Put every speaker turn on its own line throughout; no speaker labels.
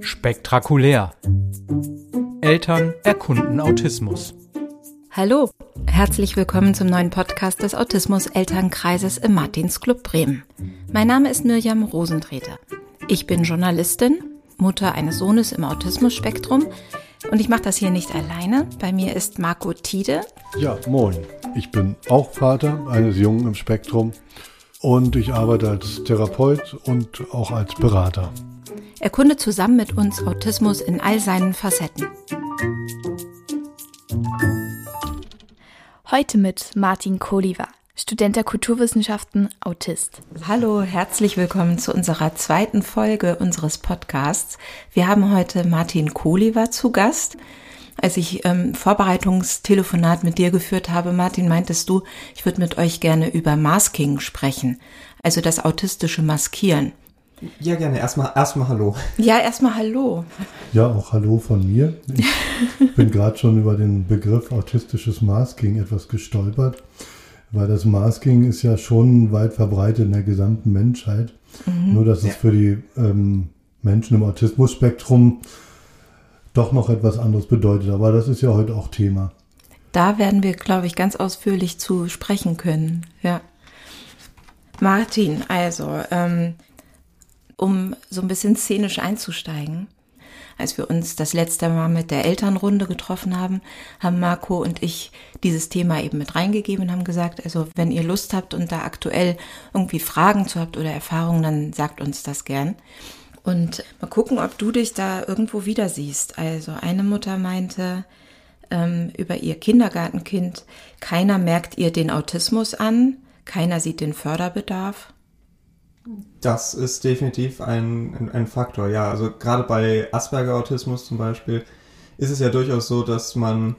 Spektakulär. Eltern erkunden Autismus.
Hallo, herzlich willkommen zum neuen Podcast des Autismus-Elternkreises im Martinsclub Bremen. Mein Name ist Mirjam Rosentreter. Ich bin Journalistin, Mutter eines Sohnes im Autismus-Spektrum und ich mache das hier nicht alleine. Bei mir ist Marco Tiede.
Ja, moin. Ich bin auch Vater eines Jungen im Spektrum und ich arbeite als Therapeut und auch als Berater.
Erkunde zusammen mit uns Autismus in all seinen Facetten.
Heute mit Martin Koliva, Student der Kulturwissenschaften, Autist.
Hallo, herzlich willkommen zu unserer zweiten Folge unseres Podcasts. Wir haben heute Martin Koliva zu Gast. Als ich ähm, Vorbereitungstelefonat mit dir geführt habe, Martin, meintest du, ich würde mit euch gerne über Masking sprechen, also das autistische Maskieren.
Ja, gerne. Erstmal erstmal Hallo.
Ja, erstmal Hallo.
Ja, auch Hallo von mir. Ich bin gerade schon über den Begriff autistisches Masking etwas gestolpert, weil das Masking ist ja schon weit verbreitet in der gesamten Menschheit. Mhm. Nur, dass ja. es für die ähm, Menschen im Autismus-Spektrum doch noch etwas anderes bedeutet. Aber das ist ja heute auch Thema.
Da werden wir, glaube ich, ganz ausführlich zu sprechen können. Ja. Martin, also, ähm, um so ein bisschen szenisch einzusteigen, als wir uns das letzte Mal mit der Elternrunde getroffen haben, haben Marco und ich dieses Thema eben mit reingegeben und haben gesagt, also wenn ihr Lust habt und da aktuell irgendwie Fragen zu habt oder Erfahrungen, dann sagt uns das gern. Und mal gucken, ob du dich da irgendwo wieder siehst. Also eine Mutter meinte ähm, über ihr Kindergartenkind, keiner merkt ihr den Autismus an, keiner sieht den Förderbedarf.
Das ist definitiv ein, ein, Faktor, ja. Also gerade bei Asperger-Autismus zum Beispiel ist es ja durchaus so, dass man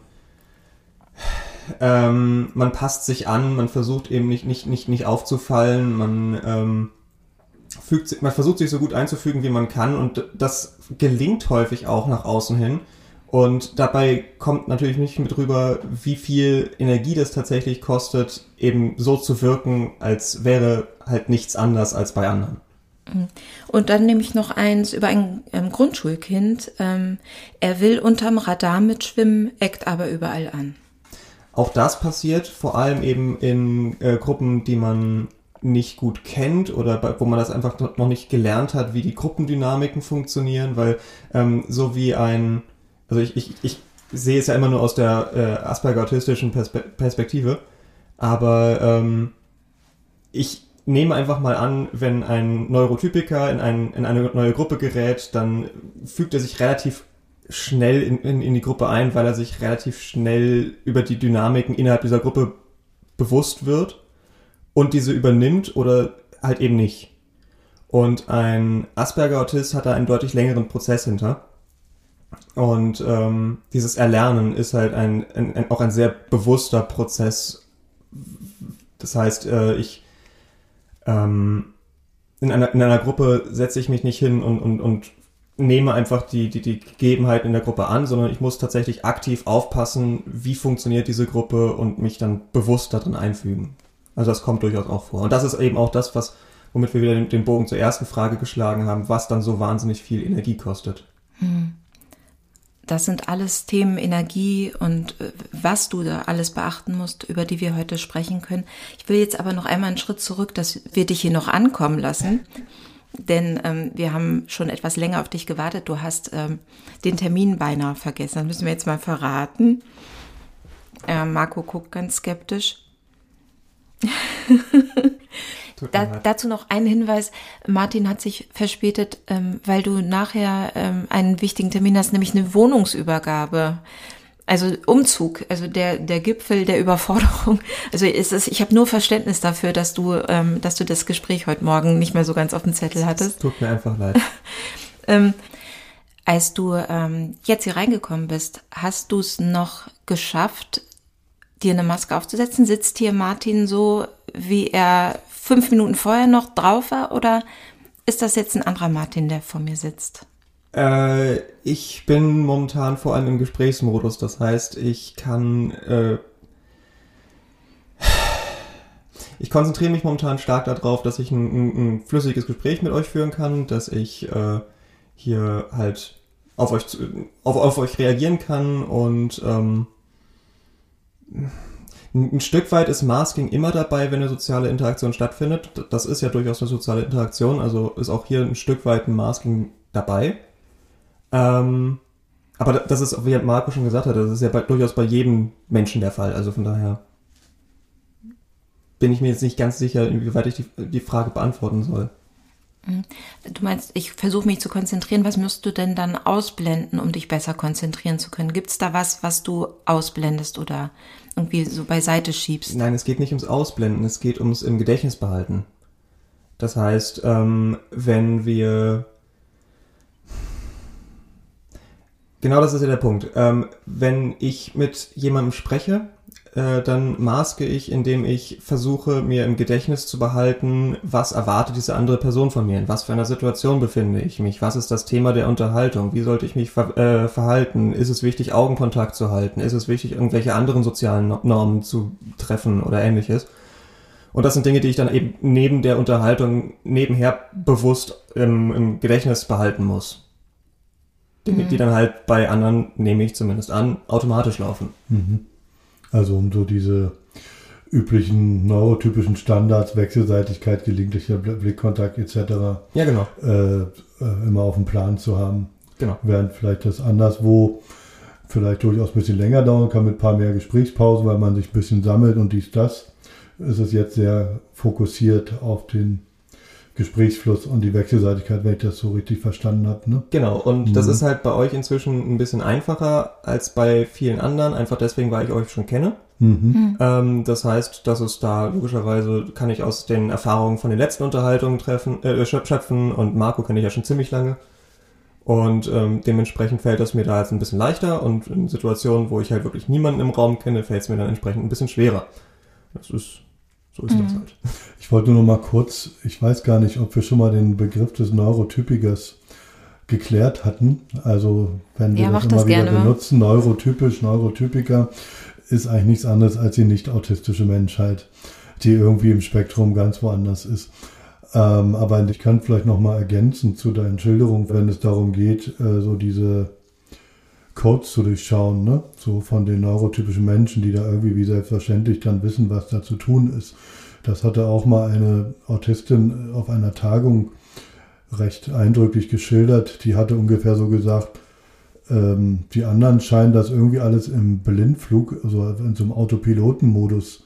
ähm, man passt sich an, man versucht eben nicht, nicht, nicht, nicht aufzufallen, man ähm, fügt, man versucht sich so gut einzufügen, wie man kann und das gelingt häufig auch nach außen hin. Und dabei kommt natürlich nicht mit rüber, wie viel Energie das tatsächlich kostet, eben so zu wirken, als wäre halt nichts anders als bei anderen.
Mhm. Und dann nehme ich noch eins über ein ähm, Grundschulkind. Ähm, er will unterm Radar mitschwimmen, eckt aber überall an.
Auch das passiert vor allem eben in äh, Gruppen, die man nicht gut kennt oder wo man das einfach noch nicht gelernt hat, wie die Gruppendynamiken funktionieren, weil ähm, so wie ein, also ich, ich, ich sehe es ja immer nur aus der äh, Asperger-autistischen Perspe Perspektive, aber ähm, ich nehme einfach mal an, wenn ein Neurotypiker in, ein, in eine neue Gruppe gerät, dann fügt er sich relativ schnell in, in, in die Gruppe ein, weil er sich relativ schnell über die Dynamiken innerhalb dieser Gruppe bewusst wird und diese übernimmt oder halt eben nicht. Und ein Asperger-Autist hat da einen deutlich längeren Prozess hinter. Und ähm, dieses Erlernen ist halt ein, ein, ein, auch ein sehr bewusster Prozess. Das heißt, äh, ich ähm, in, einer, in einer Gruppe setze ich mich nicht hin und, und, und nehme einfach die, die, die Gegebenheiten in der Gruppe an, sondern ich muss tatsächlich aktiv aufpassen, wie funktioniert diese Gruppe und mich dann bewusst darin einfügen. Also das kommt durchaus auch vor. Und das ist eben auch das, was, womit wir wieder den, Bogen zur ersten Frage geschlagen haben, was dann so wahnsinnig viel Energie kostet. Hm.
Das sind alles Themen Energie und äh, was du da alles beachten musst, über die wir heute sprechen können. Ich will jetzt aber noch einmal einen Schritt zurück, dass wir dich hier noch ankommen lassen. Denn ähm, wir haben schon etwas länger auf dich gewartet. Du hast ähm, den Termin beinahe vergessen. Das müssen wir jetzt mal verraten. Äh, Marco guckt ganz skeptisch. da, dazu noch ein Hinweis. Martin hat sich verspätet, ähm, weil du nachher ähm, einen wichtigen Termin hast, nämlich eine Wohnungsübergabe. Also Umzug, also der, der Gipfel der Überforderung. Also ist es, ich habe nur Verständnis dafür, dass du, ähm, dass du das Gespräch heute Morgen nicht mehr so ganz auf dem Zettel hattest.
Tut mir einfach leid.
ähm, als du ähm, jetzt hier reingekommen bist, hast du es noch geschafft, dir eine Maske aufzusetzen? Sitzt hier Martin so, wie er fünf Minuten vorher noch drauf war? Oder ist das jetzt ein anderer Martin, der vor mir sitzt?
Äh, ich bin momentan vor allem im Gesprächsmodus. Das heißt, ich kann. Äh, ich konzentriere mich momentan stark darauf, dass ich ein, ein, flüssiges Gespräch mit euch führen kann, dass ich äh, hier halt auf euch, auf, auf euch reagieren kann und ähm, ein Stück weit ist Masking immer dabei, wenn eine soziale Interaktion stattfindet. Das ist ja durchaus eine soziale Interaktion, also ist auch hier ein Stück weit ein Masking dabei. Ähm, aber das ist, wie Marco schon gesagt hat, das ist ja bei, durchaus bei jedem Menschen der Fall. Also von daher bin ich mir jetzt nicht ganz sicher, inwieweit ich die, die Frage beantworten soll.
Mhm. Du meinst, ich versuche mich zu konzentrieren. Was müsst du denn dann ausblenden, um dich besser konzentrieren zu können? Gibt es da was, was du ausblendest oder irgendwie so beiseite schiebst?
Nein, es geht nicht ums Ausblenden, es geht ums im Gedächtnis behalten. Das heißt, ähm, wenn wir Genau das ist ja der Punkt. Ähm, wenn ich mit jemandem spreche, äh, dann maske ich, indem ich versuche, mir im Gedächtnis zu behalten, was erwartet diese andere Person von mir, in was für einer Situation befinde ich mich, was ist das Thema der Unterhaltung, wie sollte ich mich ver äh, verhalten, ist es wichtig, Augenkontakt zu halten, ist es wichtig, irgendwelche anderen sozialen Normen zu treffen oder ähnliches. Und das sind Dinge, die ich dann eben neben der Unterhaltung nebenher bewusst im, im Gedächtnis behalten muss die, mhm. die dann halt bei anderen, nehme ich zumindest an, automatisch laufen.
Mhm. Also um so diese üblichen neurotypischen Standards, Wechselseitigkeit, gelegentlicher Blickkontakt etc.
Ja, genau.
Äh, äh, immer auf dem Plan zu haben.
Genau.
Während vielleicht das anderswo vielleicht durchaus ein bisschen länger dauern kann mit ein paar mehr Gesprächspausen, weil man sich ein bisschen sammelt und dies, das, ist es jetzt sehr fokussiert auf den Gesprächsfluss und die Wechselseitigkeit, wenn ich das so richtig verstanden habe. Ne?
Genau, und mhm. das ist halt bei euch inzwischen ein bisschen einfacher als bei vielen anderen, einfach deswegen, weil ich euch schon kenne. Mhm. mhm. Ähm, das heißt, dass es da logischerweise kann ich aus den Erfahrungen von den letzten Unterhaltungen treffen, äh, schöpfen und Marco kenne ich ja schon ziemlich lange. Und ähm, dementsprechend fällt es mir da jetzt ein bisschen leichter und in Situationen, wo ich halt wirklich niemanden im Raum kenne, fällt es mir dann entsprechend ein bisschen schwerer. Das ist so ist mhm. das halt.
Ich wollte nur noch mal kurz, ich weiß gar nicht, ob wir schon mal den Begriff des Neurotypikers geklärt hatten. Also wenn wir ja, das immer das wieder benutzen, neurotypisch, Neurotypiker ist eigentlich nichts anderes als die nicht autistische Menschheit, die irgendwie im Spektrum ganz woanders ist. Ähm, aber ich kann vielleicht noch mal ergänzen zu deinen Schilderungen, wenn es darum geht, äh, so diese Codes zu durchschauen, ne? so von den neurotypischen Menschen, die da irgendwie wie selbstverständlich dann wissen, was da zu tun ist. Das hatte auch mal eine Autistin auf einer Tagung recht eindrücklich geschildert. Die hatte ungefähr so gesagt, ähm, die anderen scheinen das irgendwie alles im Blindflug, also in so einem Autopilotenmodus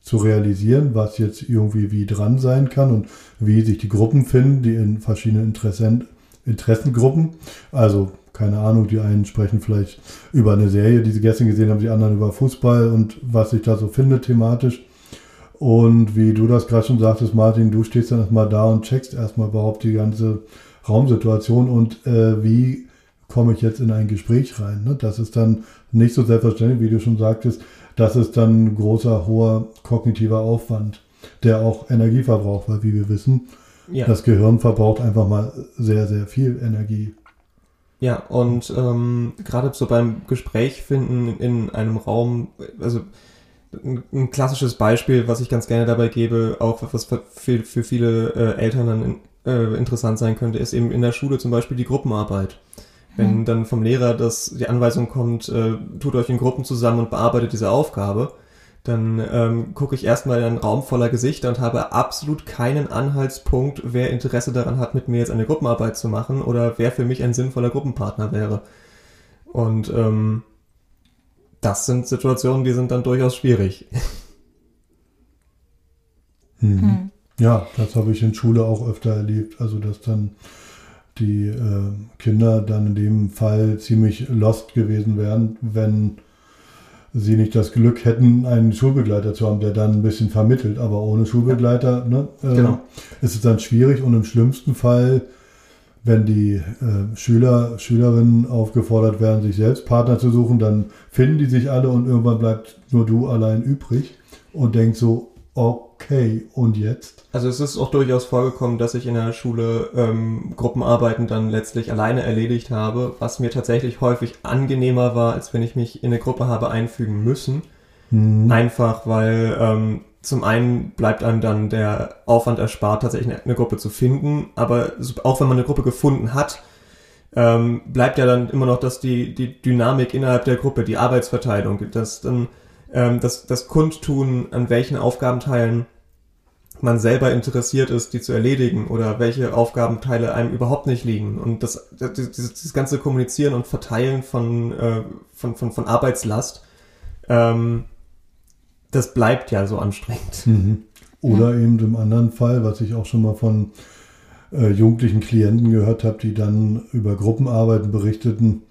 zu realisieren, was jetzt irgendwie wie dran sein kann und wie sich die Gruppen finden, die in verschiedenen Interessen, Interessengruppen, also keine Ahnung, die einen sprechen vielleicht über eine Serie, die sie gestern gesehen haben, die anderen über Fußball und was sich da so findet thematisch. Und wie du das gerade schon sagtest, Martin, du stehst dann erstmal da und checkst erstmal überhaupt die ganze Raumsituation und äh, wie komme ich jetzt in ein Gespräch rein. Ne? Das ist dann nicht so selbstverständlich, wie du schon sagtest. Das ist dann ein großer, hoher kognitiver Aufwand, der auch Energie verbraucht, weil wie wir wissen, ja. das Gehirn verbraucht einfach mal sehr, sehr viel Energie.
Ja, und ähm, gerade so beim Gespräch finden in einem Raum, also ein, klassisches Beispiel, was ich ganz gerne dabei gebe, auch was für, für viele äh, Eltern dann äh, interessant sein könnte, ist eben in der Schule zum Beispiel die Gruppenarbeit. Wenn mhm. dann vom Lehrer das, die Anweisung kommt, äh, tut euch in Gruppen zusammen und bearbeitet diese Aufgabe, dann ähm, gucke ich erstmal in einen Raum voller Gesichter und habe absolut keinen Anhaltspunkt, wer Interesse daran hat, mit mir jetzt eine Gruppenarbeit zu machen oder wer für mich ein sinnvoller Gruppenpartner wäre. Und ähm, das sind Situationen, die sind dann durchaus schwierig.
Hm. Hm. Ja, das habe ich in Schule auch öfter erlebt. Also, dass dann die äh, Kinder dann in dem Fall ziemlich lost gewesen wären, wenn sie nicht das Glück hätten, einen Schulbegleiter zu haben, der dann ein bisschen vermittelt. Aber ohne Schulbegleiter ne, äh, genau. ist es dann schwierig und im schlimmsten Fall, wenn die äh, Schüler, Schülerinnen aufgefordert werden, sich selbst Partner zu suchen, dann finden die sich alle und irgendwann bleibt nur du allein übrig und denkst so, okay, und jetzt?
Also es ist auch durchaus vorgekommen, dass ich in der Schule ähm, Gruppenarbeiten dann letztlich alleine erledigt habe, was mir tatsächlich häufig angenehmer war, als wenn ich mich in eine Gruppe habe einfügen müssen. Mhm. Einfach weil ähm, zum einen bleibt einem dann der Aufwand erspart, tatsächlich eine, eine Gruppe zu finden, aber auch wenn man eine Gruppe gefunden hat, ähm, bleibt ja dann immer noch dass die, die Dynamik innerhalb der Gruppe, die Arbeitsverteilung, das dann ähm, das, das Kundtun, an welchen Aufgabenteilen man selber interessiert ist, die zu erledigen oder welche Aufgabenteile einem überhaupt nicht liegen. Und das, das, dieses, dieses ganze Kommunizieren und Verteilen von, äh, von, von, von Arbeitslast, ähm, das bleibt ja so anstrengend.
Mhm. Oder ja. eben im anderen Fall, was ich auch schon mal von äh, jugendlichen Klienten gehört habe, die dann über Gruppenarbeiten berichteten,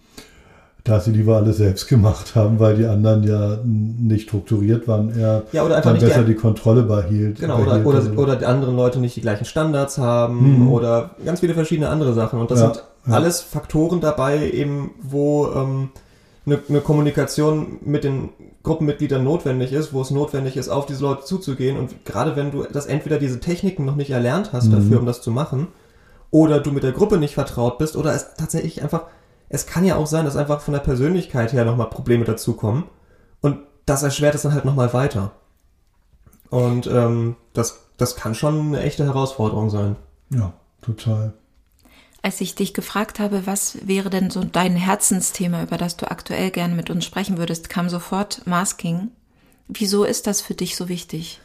dass sie lieber alles selbst gemacht haben, weil die anderen ja nicht strukturiert waren, er
ja, oder einfach
dann besser die, die, Kontrolle behielt.
Genau, oder, oder, also. oder die anderen Leute nicht die gleichen Standards haben mhm. oder ganz viele verschiedene andere Sachen. Und das ja, sind ja. alles Faktoren dabei, eben wo ähm, eine, eine Kommunikation mit den Gruppenmitgliedern notwendig ist, wo es notwendig ist, auf diese Leute zuzugehen. Und gerade wenn du das entweder diese Techniken noch nicht erlernt hast mhm. dafür, um das zu machen, oder du mit der Gruppe nicht vertraut bist, oder es tatsächlich einfach es kann ja auch sein, dass einfach von der Persönlichkeit her nochmal Probleme dazukommen. Und das erschwert es dann halt nochmal weiter. Und ähm, das, das kann schon eine echte Herausforderung sein.
Ja, total.
Als ich dich gefragt habe, was wäre denn so dein Herzensthema, über das du aktuell gerne mit uns sprechen würdest, kam sofort Masking. Wieso ist das für dich so wichtig?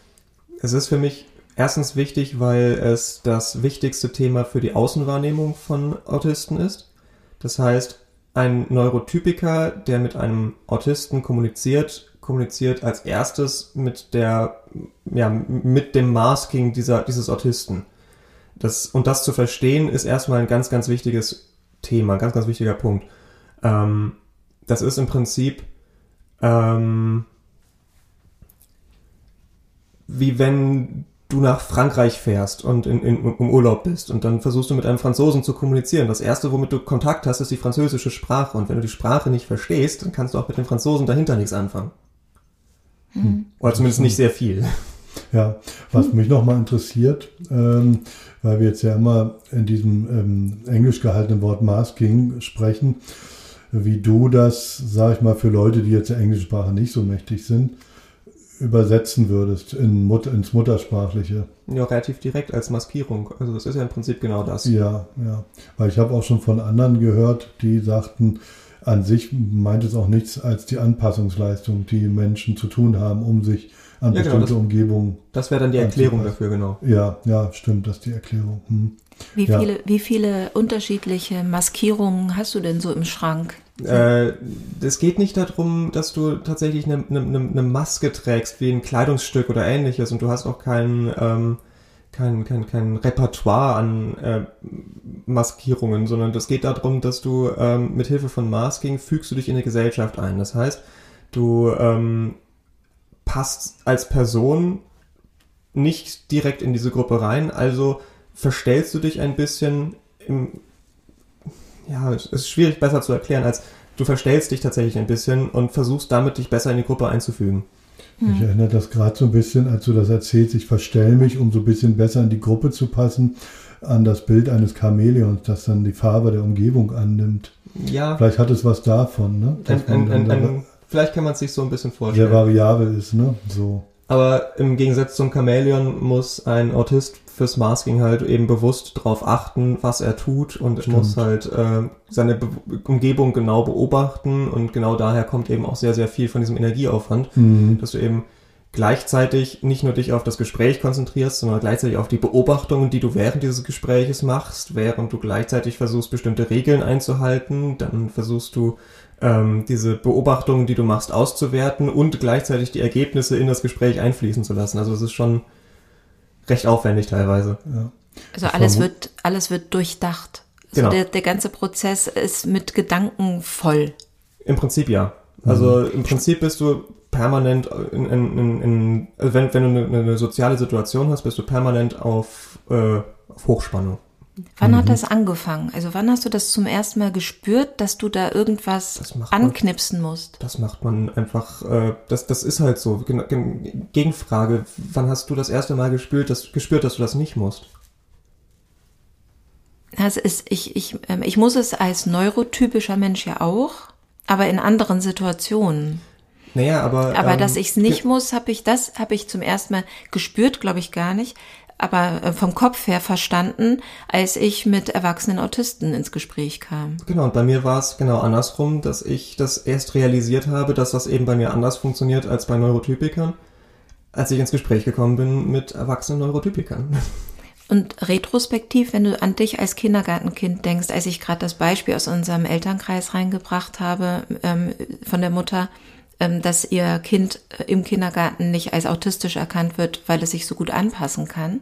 Es ist für mich erstens wichtig, weil es das wichtigste Thema für die Außenwahrnehmung von Autisten ist. Das heißt, ein Neurotypiker, der mit einem Autisten kommuniziert, kommuniziert als erstes mit der, ja, mit dem Masking dieser, dieses Autisten. Das, und das zu verstehen, ist erstmal ein ganz, ganz wichtiges Thema, ganz, ganz wichtiger Punkt. Ähm, das ist im Prinzip ähm, wie wenn du nach Frankreich fährst und in, in, im Urlaub bist und dann versuchst du mit einem Franzosen zu kommunizieren. Das erste, womit du Kontakt hast, ist die französische Sprache. Und wenn du die Sprache nicht verstehst, dann kannst du auch mit den Franzosen dahinter nichts anfangen. Hm. Oder zumindest nicht sehr viel.
Ja, was hm. mich nochmal interessiert, ähm, weil wir jetzt ja immer in diesem ähm, englisch gehaltenen Wort Masking sprechen, wie du das, sag ich mal, für Leute, die jetzt der englischen Sprache nicht so mächtig sind, übersetzen würdest in Mut ins Muttersprachliche.
Ja, relativ direkt als Maskierung. Also das ist ja im Prinzip genau das.
Ja, ja. Weil ich habe auch schon von anderen gehört, die sagten, an sich meint es auch nichts als die Anpassungsleistung, die Menschen zu tun haben, um sich an ja, genau, bestimmte genau, das, Umgebungen.
Das wäre dann die Erklärung dafür, genau.
Ja, ja, stimmt, das ist die Erklärung. Hm.
Wie, ja. viele, wie viele unterschiedliche Maskierungen hast du denn so im Schrank?
Äh, es geht nicht darum, dass du tatsächlich eine, eine, eine, Maske trägst, wie ein Kleidungsstück oder ähnliches und du hast auch kein, ähm, kein, kein, kein Repertoire an äh, Maskierungen, sondern es geht darum, dass du ähm, mit Hilfe von Masking fügst du dich in eine Gesellschaft ein. Das heißt, du ähm, passt als Person nicht direkt in diese Gruppe rein, also verstellst du dich ein bisschen im, ja, es ist schwierig besser zu erklären, als du verstellst dich tatsächlich ein bisschen und versuchst damit dich besser in die Gruppe einzufügen.
Hm. Ich erinnere das gerade so ein bisschen, als du das erzählst, ich verstelle mich, um so ein bisschen besser in die Gruppe zu passen, an das Bild eines Chamäleons, das dann die Farbe der Umgebung annimmt. Ja. Vielleicht hat es was davon, ne?
Ein, ein, ein, ein, vielleicht kann man es sich so ein bisschen vorstellen.
Sehr variabel ist, ne? So.
Aber im Gegensatz zum Chamäleon muss ein Autist fürs Masking halt eben bewusst darauf achten, was er tut und Stimmt. muss halt äh, seine Be Umgebung genau beobachten und genau daher kommt eben auch sehr, sehr viel von diesem Energieaufwand, mhm. dass du eben gleichzeitig nicht nur dich auf das Gespräch konzentrierst, sondern gleichzeitig auf die Beobachtungen, die du während dieses Gespräches machst, während du gleichzeitig versuchst, bestimmte Regeln einzuhalten, dann versuchst du ähm, diese Beobachtungen, die du machst, auszuwerten und gleichzeitig die Ergebnisse in das Gespräch einfließen zu lassen. Also es ist schon recht aufwendig teilweise. Ja.
Also alles wird, alles wird durchdacht. Also genau. der, der ganze Prozess ist mit Gedanken voll.
Im Prinzip ja. Also mhm. im Prinzip bist du permanent in, in, in, in also wenn, wenn du eine, eine, soziale Situation hast, bist du permanent auf, äh, auf Hochspannung.
Wann mhm. hat das angefangen? Also wann hast du das zum ersten Mal gespürt, dass du da irgendwas anknipsen
man,
musst?
Das macht man einfach, äh, das, das ist halt so. Gegenfrage, wann hast du das erste Mal gespürt, dass, gespürt, dass du das nicht musst?
Also ist, ich, ich, ähm, ich muss es als neurotypischer Mensch ja auch, aber in anderen Situationen.
Naja, aber.
Aber
ähm,
dass ich es nicht muss, habe ich das habe ich zum ersten Mal gespürt, glaube ich gar nicht, aber äh, vom Kopf her verstanden, als ich mit erwachsenen Autisten ins Gespräch kam.
Genau, und bei mir war es genau andersrum, dass ich das erst realisiert habe, dass das eben bei mir anders funktioniert als bei Neurotypikern, als ich ins Gespräch gekommen bin mit erwachsenen Neurotypikern.
Und retrospektiv, wenn du an dich als Kindergartenkind denkst, als ich gerade das Beispiel aus unserem Elternkreis reingebracht habe ähm, von der Mutter, dass ihr Kind äh, im Kindergarten nicht als autistisch erkannt wird, weil es sich so gut anpassen kann.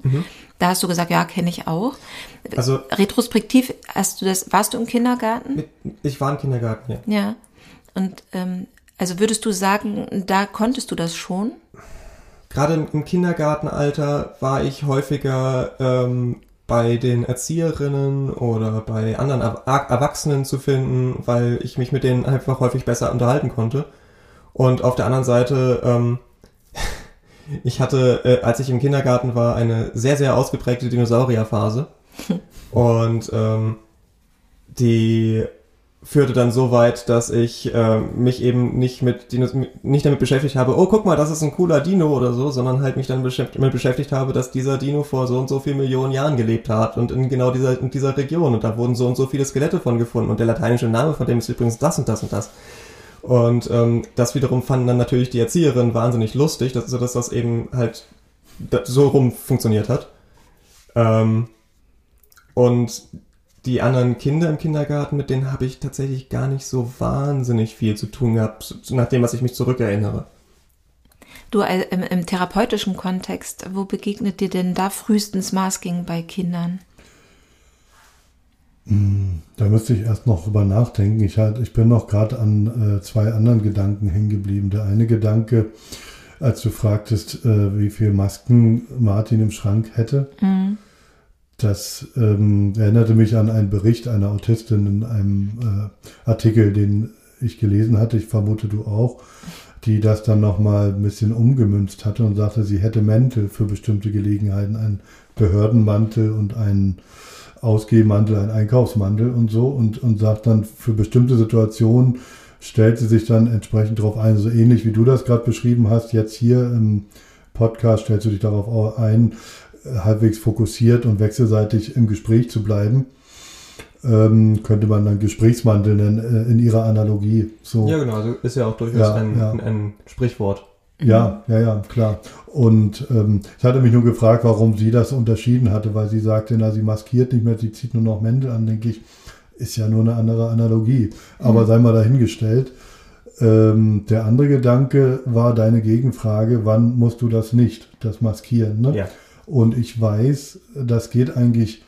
Da hast du gesagt, ja, kenne ich auch.
Also,
Retrospektiv hast du das, warst du im Kindergarten?
ich war im Kindergarten, ja.
Ja. Und ähm, also würdest du sagen, da konntest du das schon?
Gerade im- Kindergartenalter war ich häufiger ähm, bei den Erzieherinnen oder bei anderen Er Erwachsenen zu finden, weil ich mich mit denen einfach häufig besser unterhalten konnte. Und auf der anderen Seite, ähm, ich hatte, äh, als ich im Kindergarten war, eine sehr, sehr ausgeprägte Dinosaurierphase. Und ähm, die führte dann so weit, dass ich äh, mich eben nicht mit Dinos, nicht damit beschäftigt habe, oh guck mal, das ist ein cooler Dino oder so, sondern halt mich dann beschäftigt, damit beschäftigt habe, dass dieser Dino vor so und so vielen Millionen Jahren gelebt hat und in genau dieser, in dieser Region und da wurden so und so viele Skelette von gefunden und der lateinische Name von dem ist übrigens das und das und das. Und ähm, das wiederum fanden dann natürlich die Erzieherinnen wahnsinnig lustig, dass, dass das eben halt so rum funktioniert hat. Ähm, und die anderen Kinder im Kindergarten, mit denen habe ich tatsächlich gar nicht so wahnsinnig viel zu tun gehabt, nach dem, was ich mich zurückerinnere.
Du äh, im, im therapeutischen Kontext, wo begegnet dir denn da frühestens Masking bei Kindern?
Da müsste ich erst noch drüber nachdenken. Ich, halt, ich bin noch gerade an äh, zwei anderen Gedanken hängen geblieben. Der eine Gedanke, als du fragtest, äh, wie viel Masken Martin im Schrank hätte, das ähm, erinnerte mich an einen Bericht einer Autistin in einem äh, Artikel, den ich gelesen hatte. Ich vermute du auch, die das dann nochmal ein bisschen umgemünzt hatte und sagte, sie hätte Mäntel für bestimmte Gelegenheiten, einen Behördenmantel und einen Ausgehmantel, einen Einkaufsmantel und so und, und sagt dann, für bestimmte Situationen stellt sie sich dann entsprechend darauf ein, so ähnlich wie du das gerade beschrieben hast, jetzt hier im Podcast stellst du dich darauf au- ein, äh, halbwegs fokussiert und wechselseitig im Gespräch zu bleiben. Ähm, könnte man dann Gesprächsmantel nennen, äh, in ihrer Analogie. So.
Ja, genau, also ist ja auch durchaus
Ja,
ein,
ja.
ein, ein Sprichwort.
Ja, ja, ja, klar. Und ähm, ich hatte mich nur gefragt, warum sie das unterschieden hatte, weil sie sagte, na, sie maskiert nicht mehr, sie zieht nur noch Mäntel an, denke ich, ist ja nur eine andere Analogie. Aber sei mal dahingestellt. Ähm, der andere Gedanke war deine Gegenfrage, wann musst du das nicht, das Maskieren? Ne?
Ja.
Und ich weiß, das geht eigentlich,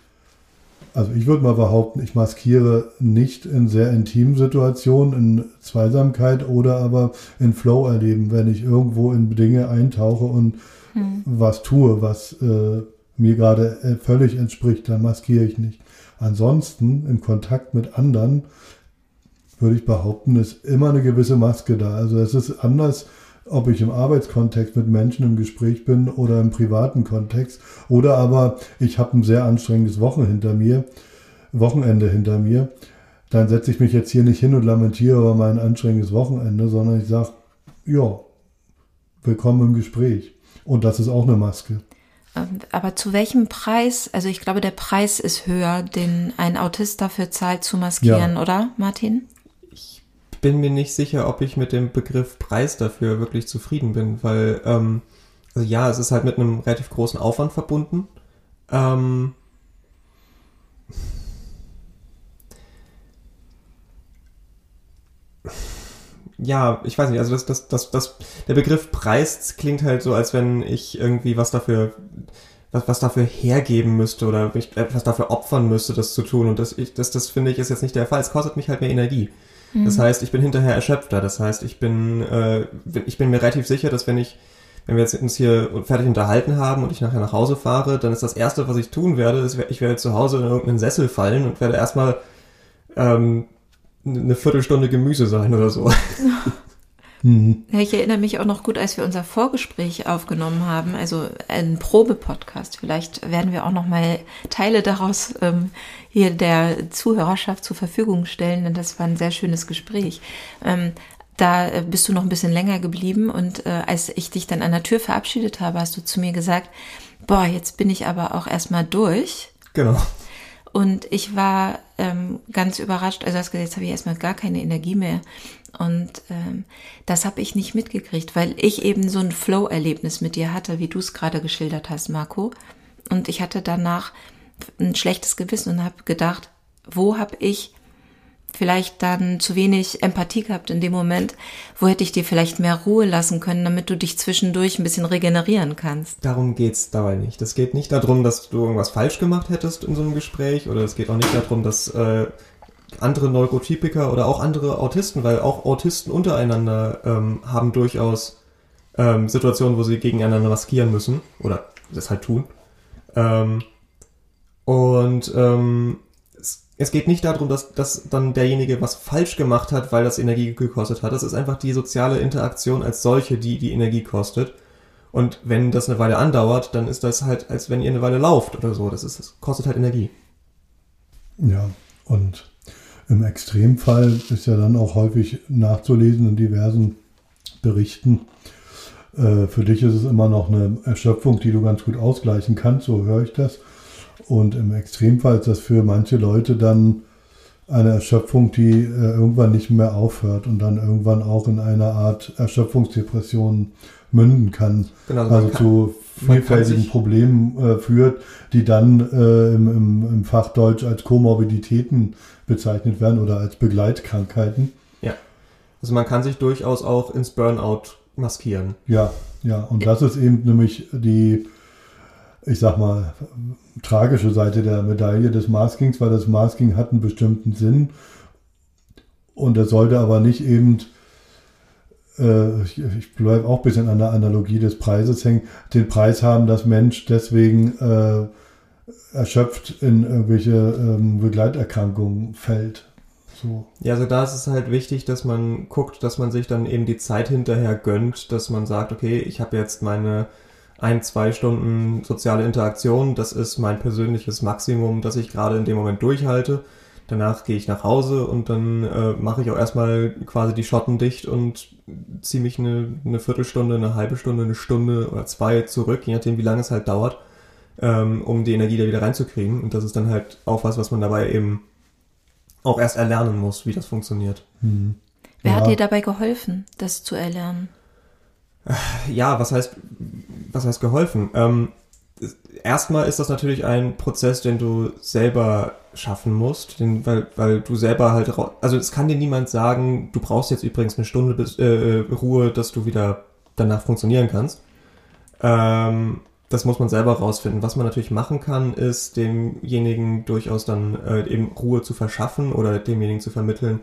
also ich würde mal behaupten, ich maskiere nicht in sehr intimen Situationen, in Zweisamkeit oder aber in Flow erleben, wenn ich irgendwo in Dinge eintauche und was tue, was äh, mir gerade äh, völlig entspricht, dann maskiere ich nicht. Ansonsten im Kontakt mit anderen würde ich behaupten, ist immer eine gewisse Maske da. Also es ist anders, ob ich im Arbeitskontext mit Menschen im Gespräch bin oder im privaten Kontext. Oder aber ich habe ein sehr anstrengendes Wochen hinter mir, Wochenende hinter mir. Dann setze ich mich jetzt hier nicht hin und lamentiere über mein anstrengendes Wochenende, sondern ich sage, ja, willkommen im Gespräch. Und das ist auch eine Maske.
Ähm, Aber zu welchem Preis? Also ich glaube, der Preis ist höher, den ein Autist dafür zahlt zu maskieren,
Ja.
oder Martin?
Ich bin mir nicht sicher, ob ich mit dem Begriff Preis dafür wirklich zufrieden bin, weil, ähm, also ja, es ist halt mit einem relativ großen Aufwand verbunden. Ähm, ja, ich weiß nicht, also das, das, das, das, der Begriff Preis klingt halt so, als wenn ich irgendwie was dafür, was, was dafür hergeben müsste oder mich etwas dafür opfern müsste, das zu tun. Und das, ich, das, das finde ich ist jetzt nicht der Fall. Es kostet mich halt mehr Energie. Das heißt, ich bin hinterher erschöpfter. Das heißt, ich bin, äh, ich bin mir relativ sicher, dass wenn ich, wenn wir jetzt uns hier fertig unterhalten haben und ich nachher nach Hause fahre, dann ist das erste, was ich tun werde, ist, ich werde zu Hause in irgendeinen Sessel fallen und werde erstmal ähm, eine Viertelstunde Gemüse sein oder so.
Ja, ich erinnere mich auch noch gut, als wir unser Vorgespräch aufgenommen haben, also ein Probe-Podcast. Vielleicht werden wir auch noch mal Teile daraus ähm, hier der Zuhörerschaft zur Verfügung stellen, denn das war ein sehr schönes Gespräch. Ähm, da äh, bist du noch ein bisschen länger geblieben und äh, als ich dich dann an der Tür verabschiedet habe, hast du zu mir gesagt, boah, jetzt bin ich aber auch erstmal durch.
Genau.
Und ich war ähm, ganz überrascht. Also hast gesagt, jetzt habe ich erstmal gar keine Energie mehr. Und ähm, das habe ich nicht mitgekriegt, weil ich eben so ein Flow-Erlebnis mit dir hatte, wie du es gerade geschildert hast, Marco. Und ich hatte danach ein schlechtes Gewissen und habe gedacht, wo habe ich vielleicht dann zu wenig Empathie gehabt in dem Moment, wo hätte ich dir vielleicht mehr Ruhe lassen können, damit du dich zwischendurch ein bisschen regenerieren kannst.
Darum geht's dabei nicht. Es geht nicht darum, dass du irgendwas falsch gemacht hättest in so einem Gespräch oder es geht auch nicht darum, dass äh, andere Neurotypiker oder auch andere Autisten, weil auch Autisten untereinander ähm, haben durchaus ähm, Situationen, wo sie gegeneinander maskieren müssen oder das halt tun. Ähm, und ähm, es geht nicht darum, dass, dass dann derjenige was falsch gemacht hat, weil das Energie gekostet hat. Das ist einfach die soziale Interaktion als solche, die die Energie kostet. Und wenn das eine Weile andauert, dann ist das halt, als wenn ihr eine Weile lauft oder so. Das, ist, das kostet halt Energie.
Ja, und im Extremfall ist ja dann auch häufig nachzulesen in diversen Berichten. Äh, für dich ist es immer noch eine Erschöpfung, die du ganz gut ausgleichen kannst, so höre ich das. Und im Extremfall ist das für manche Leute dann eine Erschöpfung, die äh, irgendwann nicht mehr aufhört und dann irgendwann auch in eine Art Erschöpfungsdepression münden kann. Genau, also, kann, zu vielfältigen Problemen äh, führt, die dann äh, im, im, im Fachdeutsch als Komorbiditäten bezeichnet werden oder als Begleitkrankheiten.
Ja. Also man kann sich durchaus auch ins Burnout maskieren.
Ja, ja. Und das ist eben nämlich die ich sag mal, tragische Seite der Medaille des Maskings, weil das Masking hat einen bestimmten Sinn und er sollte aber nicht eben, äh, ich, ich bleibe auch ein bisschen an der Analogie des Preises hängen, den Preis haben, dass Mensch deswegen äh, erschöpft in irgendwelche ähm, Begleiterkrankungen fällt.
So. Ja, also da ist es halt wichtig, dass man guckt, dass man sich dann eben die Zeit hinterher gönnt, dass man sagt, okay, ich habe jetzt meine ein, zwei Stunden soziale Interaktion. Das ist mein persönliches Maximum, das ich gerade in dem Moment durchhalte. Danach gehe ich nach Hause und dann äh, mache ich auch erstmal quasi die Schotten dicht und ziehe mich eine, eine Viertelstunde, eine halbe Stunde, eine Stunde oder zwei zurück, je nachdem, wie lange es halt dauert, ähm, um die Energie da wieder reinzukriegen. Und das ist dann halt auch was, was man dabei eben auch erst erlernen muss, wie das funktioniert.
Hm. Wer ja. hat dir dabei geholfen, das zu erlernen?
Ja, was heißt, was heißt geholfen? Ähm, erstmal ist das natürlich ein Prozess, den du selber schaffen musst, den, weil, weil du selber halt, also es kann dir niemand sagen, du brauchst jetzt übrigens eine Stunde bis, äh, Ruhe, dass du wieder danach funktionieren kannst. Ähm, das muss man selber rausfinden. Was man natürlich machen kann, ist demjenigen durchaus dann äh, eben Ruhe zu verschaffen oder demjenigen zu vermitteln,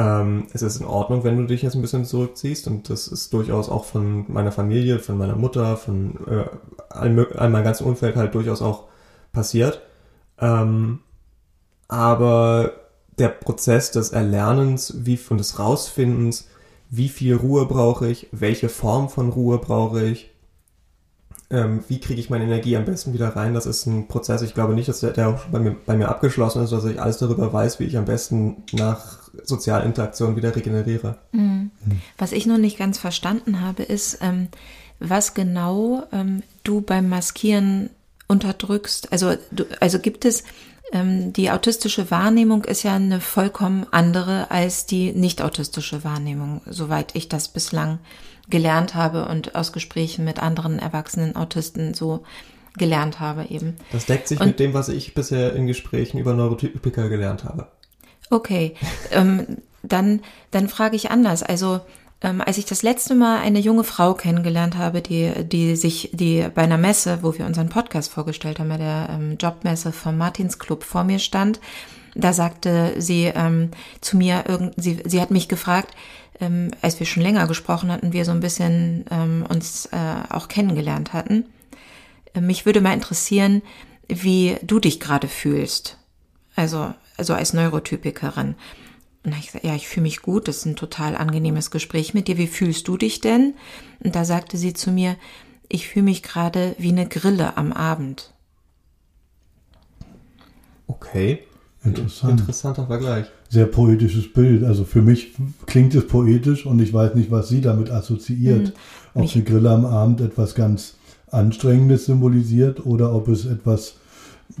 ähm, es ist in Ordnung, wenn du dich jetzt ein bisschen zurückziehst und das ist durchaus auch von meiner Familie, von meiner Mutter, von äh, all, meinem ganzen Umfeld halt durchaus auch passiert. Ähm, aber der Prozess des Erlernens wie, und des Rausfindens, wie viel Ruhe brauche ich, welche Form von Ruhe brauche ich, ähm, wie kriege ich meine Energie am besten wieder rein, das ist ein Prozess. Ich glaube nicht, dass der, der auch bei mir, bei mir abgeschlossen ist, dass ich alles darüber weiß, wie ich am besten nach sozialen Interaktionen wieder regeneriere.
Mhm. Was ich noch nicht ganz verstanden habe, ist, ähm, was genau ähm, du beim Maskieren unterdrückst. Also, du, also gibt es ähm, die autistische Wahrnehmung ist ja eine vollkommen andere als die nicht autistische Wahrnehmung, soweit ich das bislang gelernt habe und aus Gesprächen mit anderen erwachsenen Autisten so gelernt habe eben.
Das deckt sich und, mit dem, was ich bisher in Gesprächen über Neurotypiker gelernt habe.
Okay, ähm, dann, dann frage ich anders. Also ähm, als ich das letzte Mal eine junge Frau kennengelernt habe, die, die sich, die bei einer Messe, wo wir unseren Podcast vorgestellt haben, bei der ähm, Jobmesse vom Martinsclub vor mir stand, da sagte sie ähm, zu mir, irgend, sie, sie hat mich gefragt, ähm, als wir schon länger gesprochen hatten, wir so ein bisschen ähm, uns äh, auch kennengelernt hatten. Äh, mich würde mal interessieren, wie du dich gerade fühlst. Also, also als Neurotypikerin. Und ich gesagt, ja, ich fühle mich gut, das ist ein total angenehmes Gespräch mit dir. Wie fühlst du dich denn? Und da sagte sie zu mir, ich fühle mich gerade wie eine Grille am Abend.
Okay. Interessant. Interessanter Vergleich.
sehr poetisches Bild. Also für mich klingt es poetisch und ich weiß nicht, was sie damit assoziiert.
Hm.
Ob die Grille am Abend etwas ganz Anstrengendes symbolisiert oder ob es etwas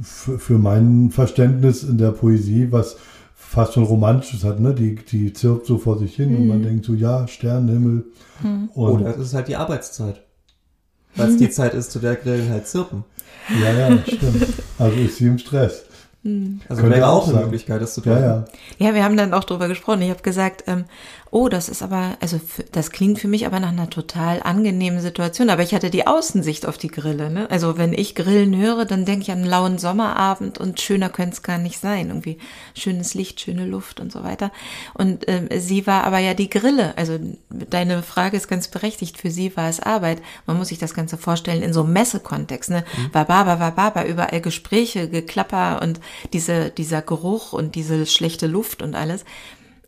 für, für mein Verständnis in der Poesie, was fast schon Romantisches hat, ne? Die, die zirpt so vor sich hin und man denkt so, ja, Sternenhimmel. Und
Oder es ist halt die Arbeitszeit. Weil es die Zeit ist, zu der Grillen halt zirpen.
ja, ja, stimmt. Also ist sie im Stress.
Also
Könnte
wäre auch eine
sein.
Möglichkeit, das zu tun.
Ja, ja.
Ja, wir haben dann auch drüber gesprochen. Ich habe gesagt, ähm, oh, das ist aber, also für, das klingt für mich aber nach einer total angenehmen Situation. Aber ich hatte die Außensicht auf die Grille. Ne? Also wenn ich Grillen höre, dann denke ich an einen lauen Sommerabend und schöner könnte es gar nicht sein. Irgendwie schönes Licht, schöne Luft und so weiter. Und ähm, sie war aber ja die Grille. Also deine Frage ist ganz berechtigt. Für sie war es Arbeit. Man muss sich das Ganze vorstellen in so einem Messekontext. Ne? Wababa, wababa, überall Gespräche, Geklapper und diese, dieser Geruch und diese schlechte Luft und alles.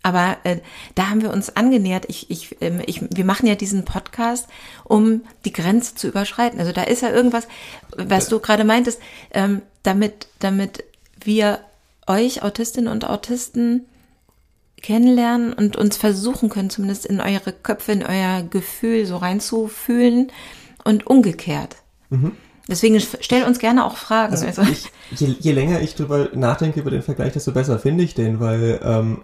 Aber äh, da haben wir uns angenähert. Ich, ich, ähm, ich, wir machen ja diesen Podcast, um die Grenze zu überschreiten. Also da ist ja irgendwas, was du gerade meintest, ähm, damit, damit wir euch Autistinnen und Autisten kennenlernen und uns versuchen können, zumindest in eure Köpfe, in euer Gefühl so reinzufühlen und umgekehrt. Deswegen stell uns gerne auch Fragen.
Also
Also,
ich, je, je länger ich drüber nachdenke über den Vergleich, desto besser finde ich den, weil ähm,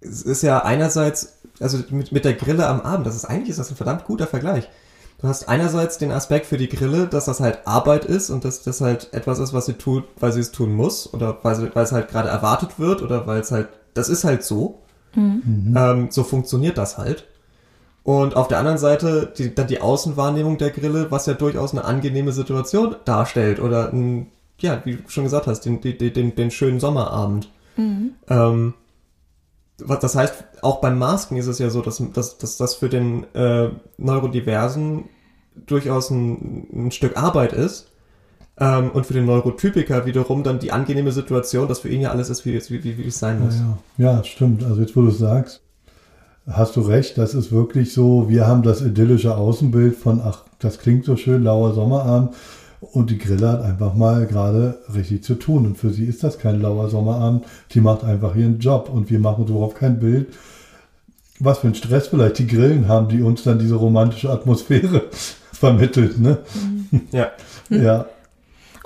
es ist ja einerseits, also mit, mit der Grille am Abend, das ist eigentlich ist das ein verdammt guter Vergleich. Du hast einerseits den Aspekt für die Grille, dass das halt Arbeit ist und dass das halt etwas ist, was sie tut, weil sie es tun muss oder weil, sie, weil es halt gerade erwartet wird oder weil es halt, das ist halt so. Ähm, so funktioniert das halt. Und auf der anderen Seite die, dann die Außenwahrnehmung der Grille, was ja durchaus eine angenehme Situation darstellt oder ein, ja, wie du schon gesagt hast, den, den, den, den schönen Sommerabend. Ähm, was das heißt, auch beim Masken ist es ja so, dass, dass, dass das für den äh, Neurodiversen durchaus ein, ein Stück Arbeit ist. Ähm, und für den Neurotypiker wiederum dann die angenehme Situation, dass für ihn ja alles ist, wie, es- wie, wie, wie es sein muss.
Ja, ja. ja, stimmt. Also jetzt, wo du es sagst, hast du recht. Das ist wirklich so. Wir haben das idyllische Außenbild von, ach, das klingt so schön, lauer Sommerabend. Und die Grille hat einfach mal gerade richtig zu tun. Und für sie ist das kein lauer Sommerabend. Die macht einfach ihren Job. Und wir machen uns überhaupt kein Bild. Was für ein Stress vielleicht die Grillen haben, die uns dann diese romantische Atmosphäre vermittelt. Ne?
Ja.
Ja.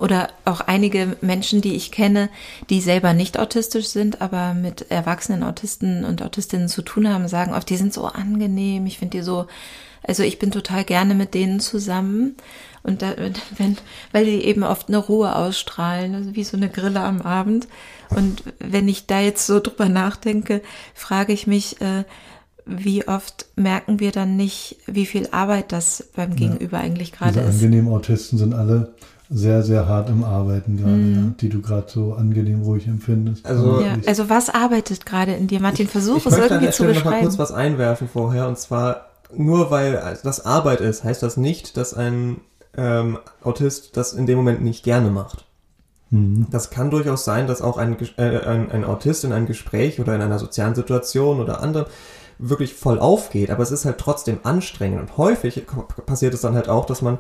Oder auch einige Menschen, die ich kenne, die selber nicht autistisch sind, aber mit erwachsenen Autisten und Autistinnen zu tun haben, sagen oft, die sind so angenehm, ich finde die so, also ich bin total gerne mit denen zusammen. Und da, wenn, weil die eben oft eine Ruhe ausstrahlen, also wie so eine Grille am Abend. Und wenn ich da jetzt so drüber nachdenke, frage ich mich, äh, wie oft merken wir dann nicht, wie viel Arbeit das beim Gegenüber eigentlich gerade
Diese
ist.
angenehmen Autisten sind alle sehr, sehr hart im Arbeiten gerade, ja, die du gerade so angenehm ruhig empfindest.
Also-
Ja, also was arbeitet gerade in dir? Martin, versuch
ich
es
möchte
irgendwie zu
Stelle noch mal
beschreiben.
kurz was einwerfen vorher. Und zwar, nur weil das Arbeit ist, heißt das nicht, dass ein ähm, Autist das in dem Moment nicht gerne macht.
Mhm.
Das kann durchaus sein, dass auch ein, äh, ein, ein Autist in einem Gespräch oder in einer sozialen Situation oder anderem wirklich voll aufgeht, aber es ist halt trotzdem anstrengend und häufig passiert es dann halt auch, dass man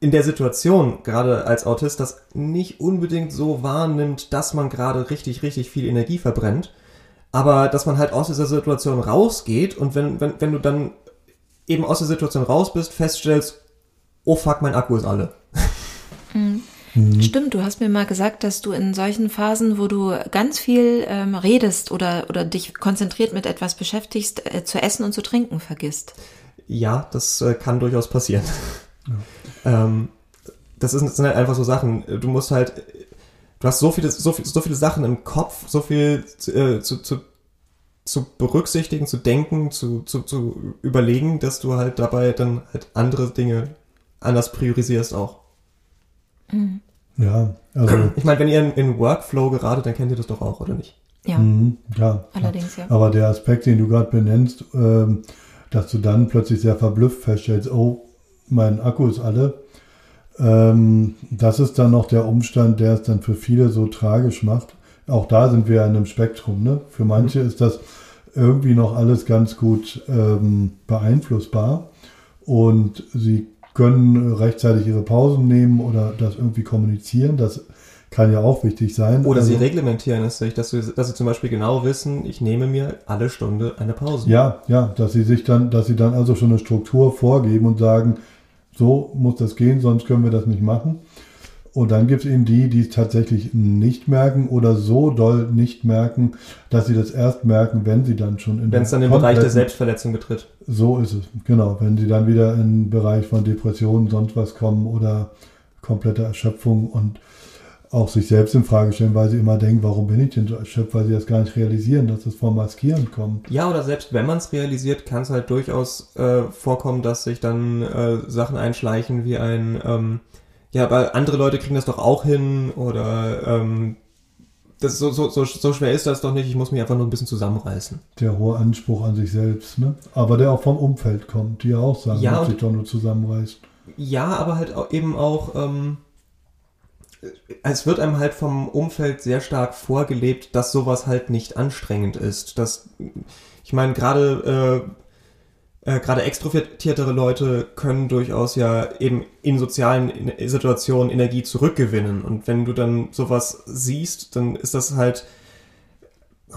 in der Situation, gerade als Autist, das nicht unbedingt so wahrnimmt, dass man gerade richtig, richtig viel Energie verbrennt, aber dass man halt aus dieser Situation rausgeht und wenn, wenn, wenn du dann eben aus der Situation raus bist, feststellst, oh fuck, mein Akku ist alle.
Stimmt, du hast mir mal gesagt, dass du in solchen Phasen, wo du ganz viel ähm, redest oder, oder dich konzentriert mit etwas beschäftigst, äh, zu essen und zu trinken vergisst.
Ja, das äh, kann durchaus passieren. Ähm, das, ist, das sind halt einfach so Sachen. Du musst halt, du hast so viele, so, viel, so viele Sachen im Kopf, so viel äh, zu, zu, zu berücksichtigen, zu denken, zu, zu, zu überlegen, dass du halt dabei dann halt andere Dinge anders priorisierst auch.
Ja, also
Ich meine, wenn ihr in, in Workflow geratet, dann kennt ihr das doch auch, oder nicht?
Ja,
mhm, ja.
allerdings, ja.
Aber der Aspekt, den du gerade benennst, ähm, dass du dann plötzlich sehr verblüfft feststellst, oh, mein Akku ist alle, ähm, das ist dann noch der Umstand, der es dann für viele so tragisch macht. Auch da sind wir in einem Spektrum. Ne? Für manche ist das irgendwie noch alles ganz gut ähm, beeinflussbar und sie können rechtzeitig ihre Pausen nehmen oder das irgendwie kommunizieren. Das kann ja auch wichtig sein.
Oder
Also-
sie reglementieren es sich, dass sie, dass sie zum Beispiel genau wissen, ich nehme mir alle Stunde eine Pause.
Ja, ja, dass sie sich dann, dass sie dann also schon eine Struktur vorgeben und sagen, so muss das gehen, sonst können wir das nicht machen. Und dann gibt es eben die, die es tatsächlich nicht merken oder so doll nicht merken, dass sie das erst merken, wenn sie dann schon in
Wenn es dann den Bereich der Selbstverletzung betritt.
So ist es, genau. Wenn sie dann wieder in den Bereich von Depressionen, sonst was kommen oder komplette Erschöpfung und auch sich selbst in Frage stellen, weil sie immer denken, warum bin ich denn so erschöpft, weil sie das gar nicht realisieren, dass das vom Maskieren kommt.
Ja, oder selbst wenn man es realisiert, kann es halt durchaus äh, vorkommen, dass sich dann äh, Sachen einschleichen wie ein, ähm, ja, aber andere Leute kriegen das doch auch hin oder ähm, das so, so, so, so schwer ist das doch nicht, ich muss mich einfach nur ein bisschen zusammenreißen.
Der hohe Anspruch an sich selbst, ne? Aber der auch vom Umfeld kommt, die ja auch sagen,
Ja, und-
sich doch nur zusammenreißt.
Ja, aber halt auch eben auch, ähm, es wird einem halt vom Umfeld sehr stark vorgelebt, dass sowas halt nicht anstrengend ist. Dass, ich meine, gerade äh, äh, gerade extrovertiertere Leute können durchaus ja eben in sozialen Situationen Energie zurückgewinnen. Und wenn du dann sowas siehst, dann ist das halt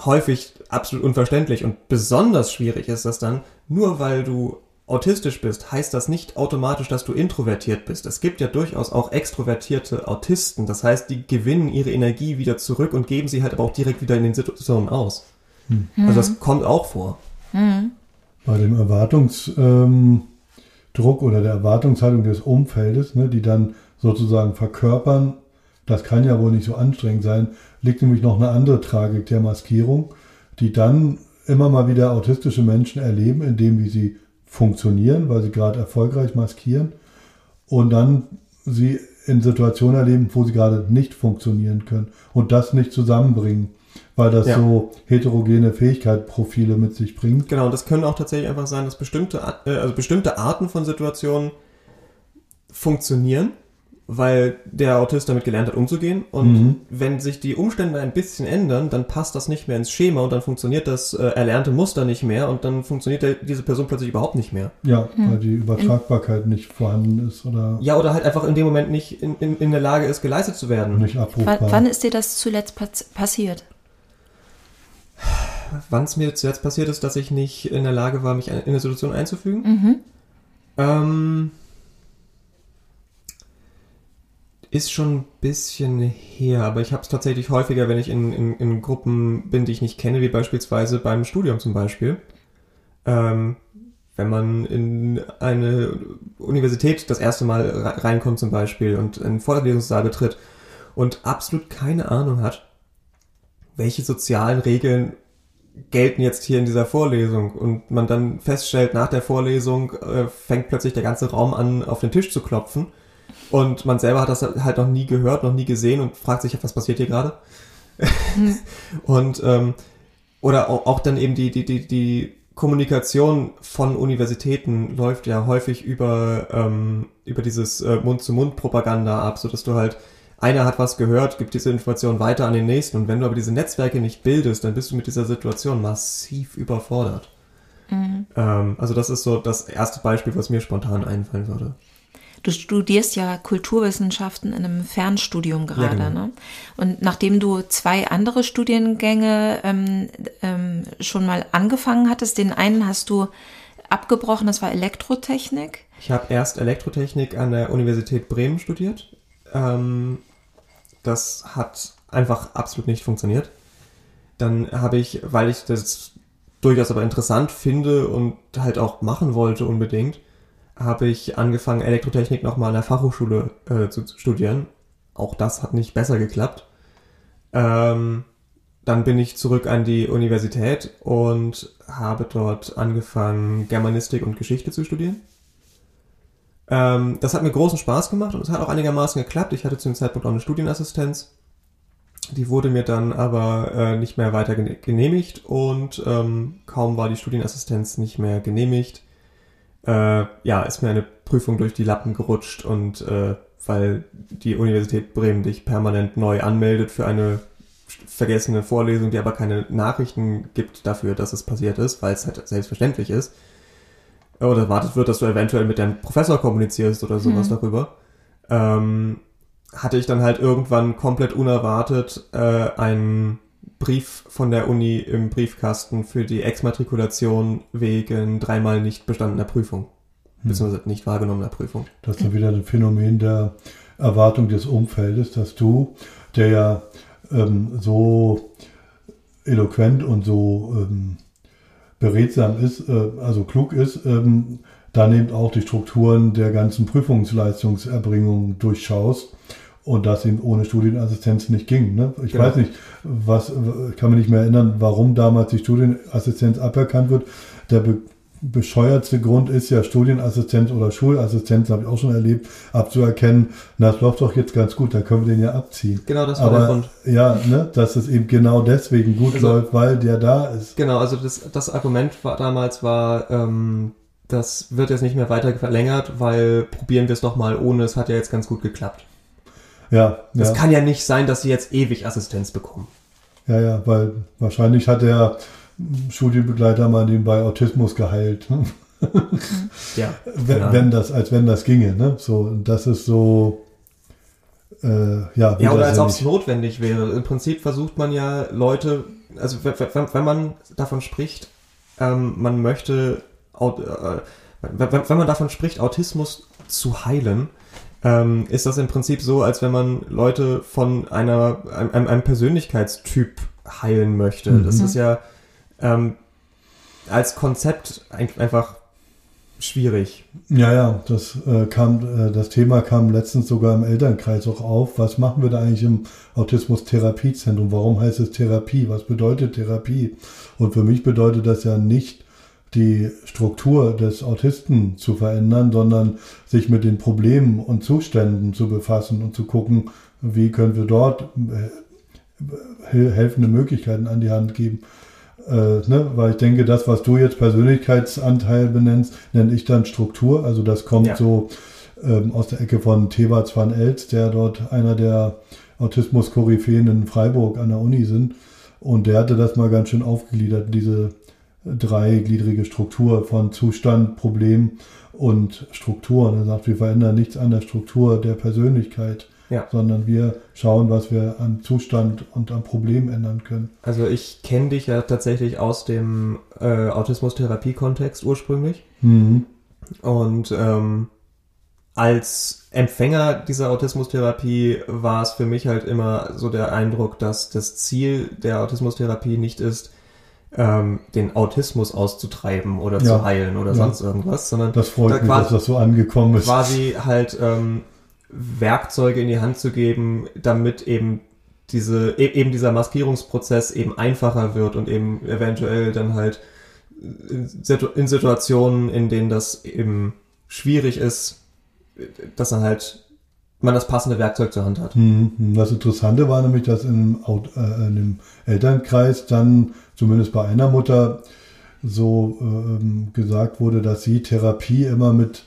häufig absolut unverständlich. Und besonders schwierig ist das dann, nur weil du autistisch bist, heißt das nicht automatisch, dass du introvertiert bist. Es gibt ja durchaus auch extrovertierte Autisten. Das heißt, die gewinnen ihre Energie wieder zurück und geben sie halt aber auch direkt wieder in den Situationen aus. Also das kommt auch vor.
Bei dem Erwartungsdruck ähm, oder der Erwartungshaltung des Umfeldes, ne, die dann sozusagen verkörpern, das kann ja wohl nicht so anstrengend sein, liegt nämlich noch eine andere Tragik der Maskierung, die dann immer mal wieder autistische Menschen erleben, indem wie sie funktionieren, weil sie gerade erfolgreich maskieren und dann sie in Situationen erleben, wo sie gerade nicht funktionieren können und das nicht zusammenbringen, weil das
Ja.
so heterogene Fähigkeitsprofile mit sich bringt.
Genau, und das können auch tatsächlich einfach sein, dass bestimmte, äh, also bestimmte Arten von Situationen funktionieren, weil der Autist damit gelernt hat, umzugehen. Und
Mhm.
wenn sich die Umstände ein bisschen ändern, dann passt das nicht mehr ins Schema und dann funktioniert das äh, erlernte Muster nicht mehr und dann funktioniert der, diese Person plötzlich überhaupt nicht mehr.
Ja, weil die Übertragbarkeit nicht vorhanden ist oder
Ja, oder halt einfach in dem Moment nicht in, in, in der Lage ist, geleistet zu werden.
nicht
Wann,
abrufbar.
wann ist dir das zuletzt passiert?
Wann es mir zuletzt passiert ist, dass ich nicht in der Lage war, mich in eine Situation einzufügen?
Mhm.
Ähm, ist schon ein bisschen her, aber ich habe es tatsächlich häufiger, wenn ich in, in, in Gruppen bin, die ich nicht kenne, wie beispielsweise beim Studium zum Beispiel. Ähm, wenn man in eine Universität das erste Mal re- reinkommt zum Beispiel und in den Vorlesungssaal betritt und absolut keine Ahnung hat, welche sozialen Regeln gelten jetzt hier in dieser Vorlesung und man dann feststellt, nach der Vorlesung äh, fängt plötzlich der ganze Raum an, auf den Tisch zu klopfen und man selber hat das halt noch nie gehört, noch nie gesehen und fragt sich, was passiert hier gerade? und ähm, oder auch, auch dann eben die, die, die, die Kommunikation von Universitäten läuft ja häufig über, ähm, über dieses äh, Mund-zu-Mund-Propaganda ab, so dass du halt einer hat was gehört, gibt diese Information weiter an den nächsten und wenn du aber diese Netzwerke nicht bildest, dann bist du mit dieser Situation massiv überfordert. Ähm, also das ist so das erste Beispiel, was mir spontan einfallen würde.
Du studierst ja Kulturwissenschaften in einem Fernstudium gerade,
genau.
ne? Und nachdem du zwei andere Studiengänge ähm, ähm, schon mal angefangen hattest, den einen hast du abgebrochen, das war Elektrotechnik.
Ich habe erst Elektrotechnik an der Universität Bremen studiert. Ähm, das hat einfach absolut nicht funktioniert. Dann habe ich, weil ich das durchaus aber interessant finde und halt auch machen wollte unbedingt, habe ich angefangen, Elektrotechnik nochmal an der Fachhochschule äh, zu studieren. Auch das hat nicht besser geklappt. Ähm, dann bin ich zurück an die Universität und habe dort angefangen, Germanistik und Geschichte zu studieren. Ähm, das hat mir großen Spaß gemacht und es hat auch einigermaßen geklappt. Ich hatte zu dem Zeitpunkt auch eine Studienassistenz. Die wurde mir dann aber äh, nicht mehr weiter gene- genehmigt und ähm, kaum war die Studienassistenz nicht mehr genehmigt, äh, ja, ist mir eine Prüfung durch die Lappen gerutscht und äh, weil die Universität Bremen dich permanent neu anmeldet für eine vergessene Vorlesung, die aber keine Nachrichten gibt dafür, dass es passiert ist, weil es halt selbstverständlich ist. Oder erwartet wird, dass du eventuell mit deinem Professor kommunizierst oder sowas darüber. Ähm, hatte ich dann halt irgendwann komplett unerwartet äh, einen Brief von der Uni im Briefkasten für die Exmatrikulation wegen dreimal nicht bestandener Prüfung. Beziehungsweise nicht wahrgenommener Prüfung.
Das ist dann wieder ein Phänomen der Erwartung des Umfeldes, dass du, der ja ähm, so eloquent und so ähm, beredsam ist, äh, also klug ist, ähm, dann eben auch die Strukturen der ganzen Prüfungsleistungserbringung durchschaust und das eben ohne Studienassistenz nicht ging. Ne? Ich
Genau.
weiß nicht, was, ich kann mich nicht mehr erinnern, warum damals die Studienassistenz aberkannt wird. Der be bescheuertste Grund ist ja Studienassistenz oder Schulassistenz, habe ich auch schon erlebt, abzuerkennen, na, das läuft doch jetzt ganz gut, da können wir den ja abziehen.
Genau, das war der
Aber
Grund.
ja, ne, dass es eben genau deswegen gut
Also-
läuft, weil der da ist.
Genau, also das, das Argument war damals war, ähm, das wird jetzt nicht mehr weiter verlängert, weil probieren wir es doch mal ohne, es hat ja jetzt ganz gut geklappt.
Ja,
Das
ja,
kann ja nicht sein, dass sie jetzt ewig Assistenz bekommen.
ja, ja, weil wahrscheinlich hat der Studienbegleiter mal den bei Autismus geheilt. ne?
Ja.
wenn,
Genau.
wenn das, als wenn das ginge, ne? So, das ist so, äh, ja,
Ja, oder als ob es notwendig wäre. Im Prinzip versucht man ja Leute, also wenn, wenn, man davon spricht, ähm, man möchte, äh, wenn wenn man davon spricht, Autismus zu heilen, ähm, ist das im Prinzip so, als wenn man Leute von einer, einem, einem Persönlichkeitstyp heilen möchte.
Mhm.
Das ist ja ähm, als Konzept ein, einfach schwierig.
Ja, ja, das äh, kam, äh, das Thema kam letztens sogar im Elternkreis auch auf. Was machen wir da eigentlich im Autismus-Therapiezentrum? Warum heißt es Therapie? Was bedeutet Therapie? Und für mich bedeutet das ja nicht, die Struktur des Autisten zu verändern, sondern sich mit den Problemen und Zuständen zu befassen und zu gucken, wie können wir dort äh, hel- helfende Möglichkeiten an die Hand geben. Äh, ne? Weil ich denke, das, was du jetzt Persönlichkeitsanteil benennst, nenne ich dann Struktur. Also das kommt
Ja.
so ähm, aus der Ecke von Thewats van Elst, der dort einer der Autismus-Koryphäen in Freiburg an der Uni sind. Und der hatte das mal ganz schön aufgegliedert, diese dreigliedrige Struktur von Zustand, Problem und Struktur. Und er sagt, wir verändern nichts an der Struktur der Persönlichkeit,
Ja.
sondern wir schauen, was wir an Zustand und am Problem ändern können.
Also ich kenne dich ja tatsächlich aus dem äh, Autismus-Therapie-Kontext ursprünglich.
Mhm.
Und ähm, als Empfänger dieser Autismustherapie war es für mich halt immer so der Eindruck, dass das Ziel der Autismustherapie nicht ist, ähm, den Autismus auszutreiben oder
Ja.
zu heilen oder
Ja.
sonst irgendwas, sondern
Das freut
Da
mich,
quasi-
dass das so angekommen ist.
quasi halt ähm, Werkzeuge in die Hand zu geben, damit eben diese e- eben dieser Maskierungsprozess eben einfacher wird und eben eventuell dann halt in Situationen, in denen das eben schwierig ist, dass dann halt man das passende Werkzeug zur Hand hat.
Mhm. Das Interessante war nämlich, dass äh, in dem Elternkreis dann, zumindest bei einer Mutter, so ähm, gesagt wurde, dass sie Therapie immer mit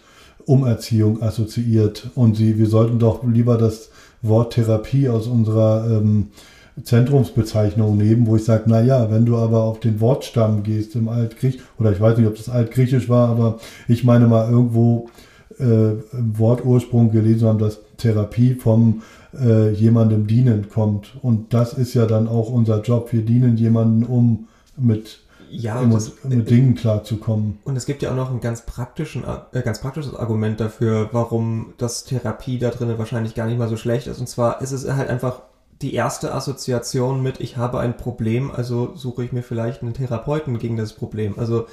Umerziehung assoziiert und sie, wir sollten doch lieber das Wort Therapie aus unserer ähm, Zentrumsbezeichnung nehmen, wo ich sage, na ja, wenn du aber auf den Wortstamm gehst im Altgriech, oder ich weiß nicht, ob das Altgriechisch war, aber ich meine mal irgendwo äh, Wortursprung gelesen haben, dass Therapie vom äh, jemandem dienen kommt. Und das ist ja dann auch unser Job. Wir dienen jemandem, um mit,
Ja,
um,
das,
mit Dingen klarzukommen.
Und es gibt ja auch noch ein ganz, praktischen, äh, ganz praktisches Argument dafür, warum das Therapie da drinnen wahrscheinlich gar nicht mal so schlecht ist. Und zwar ist es halt einfach die erste Assoziation mit, ich habe ein Problem, also suche ich mir vielleicht einen Therapeuten gegen das Problem. Also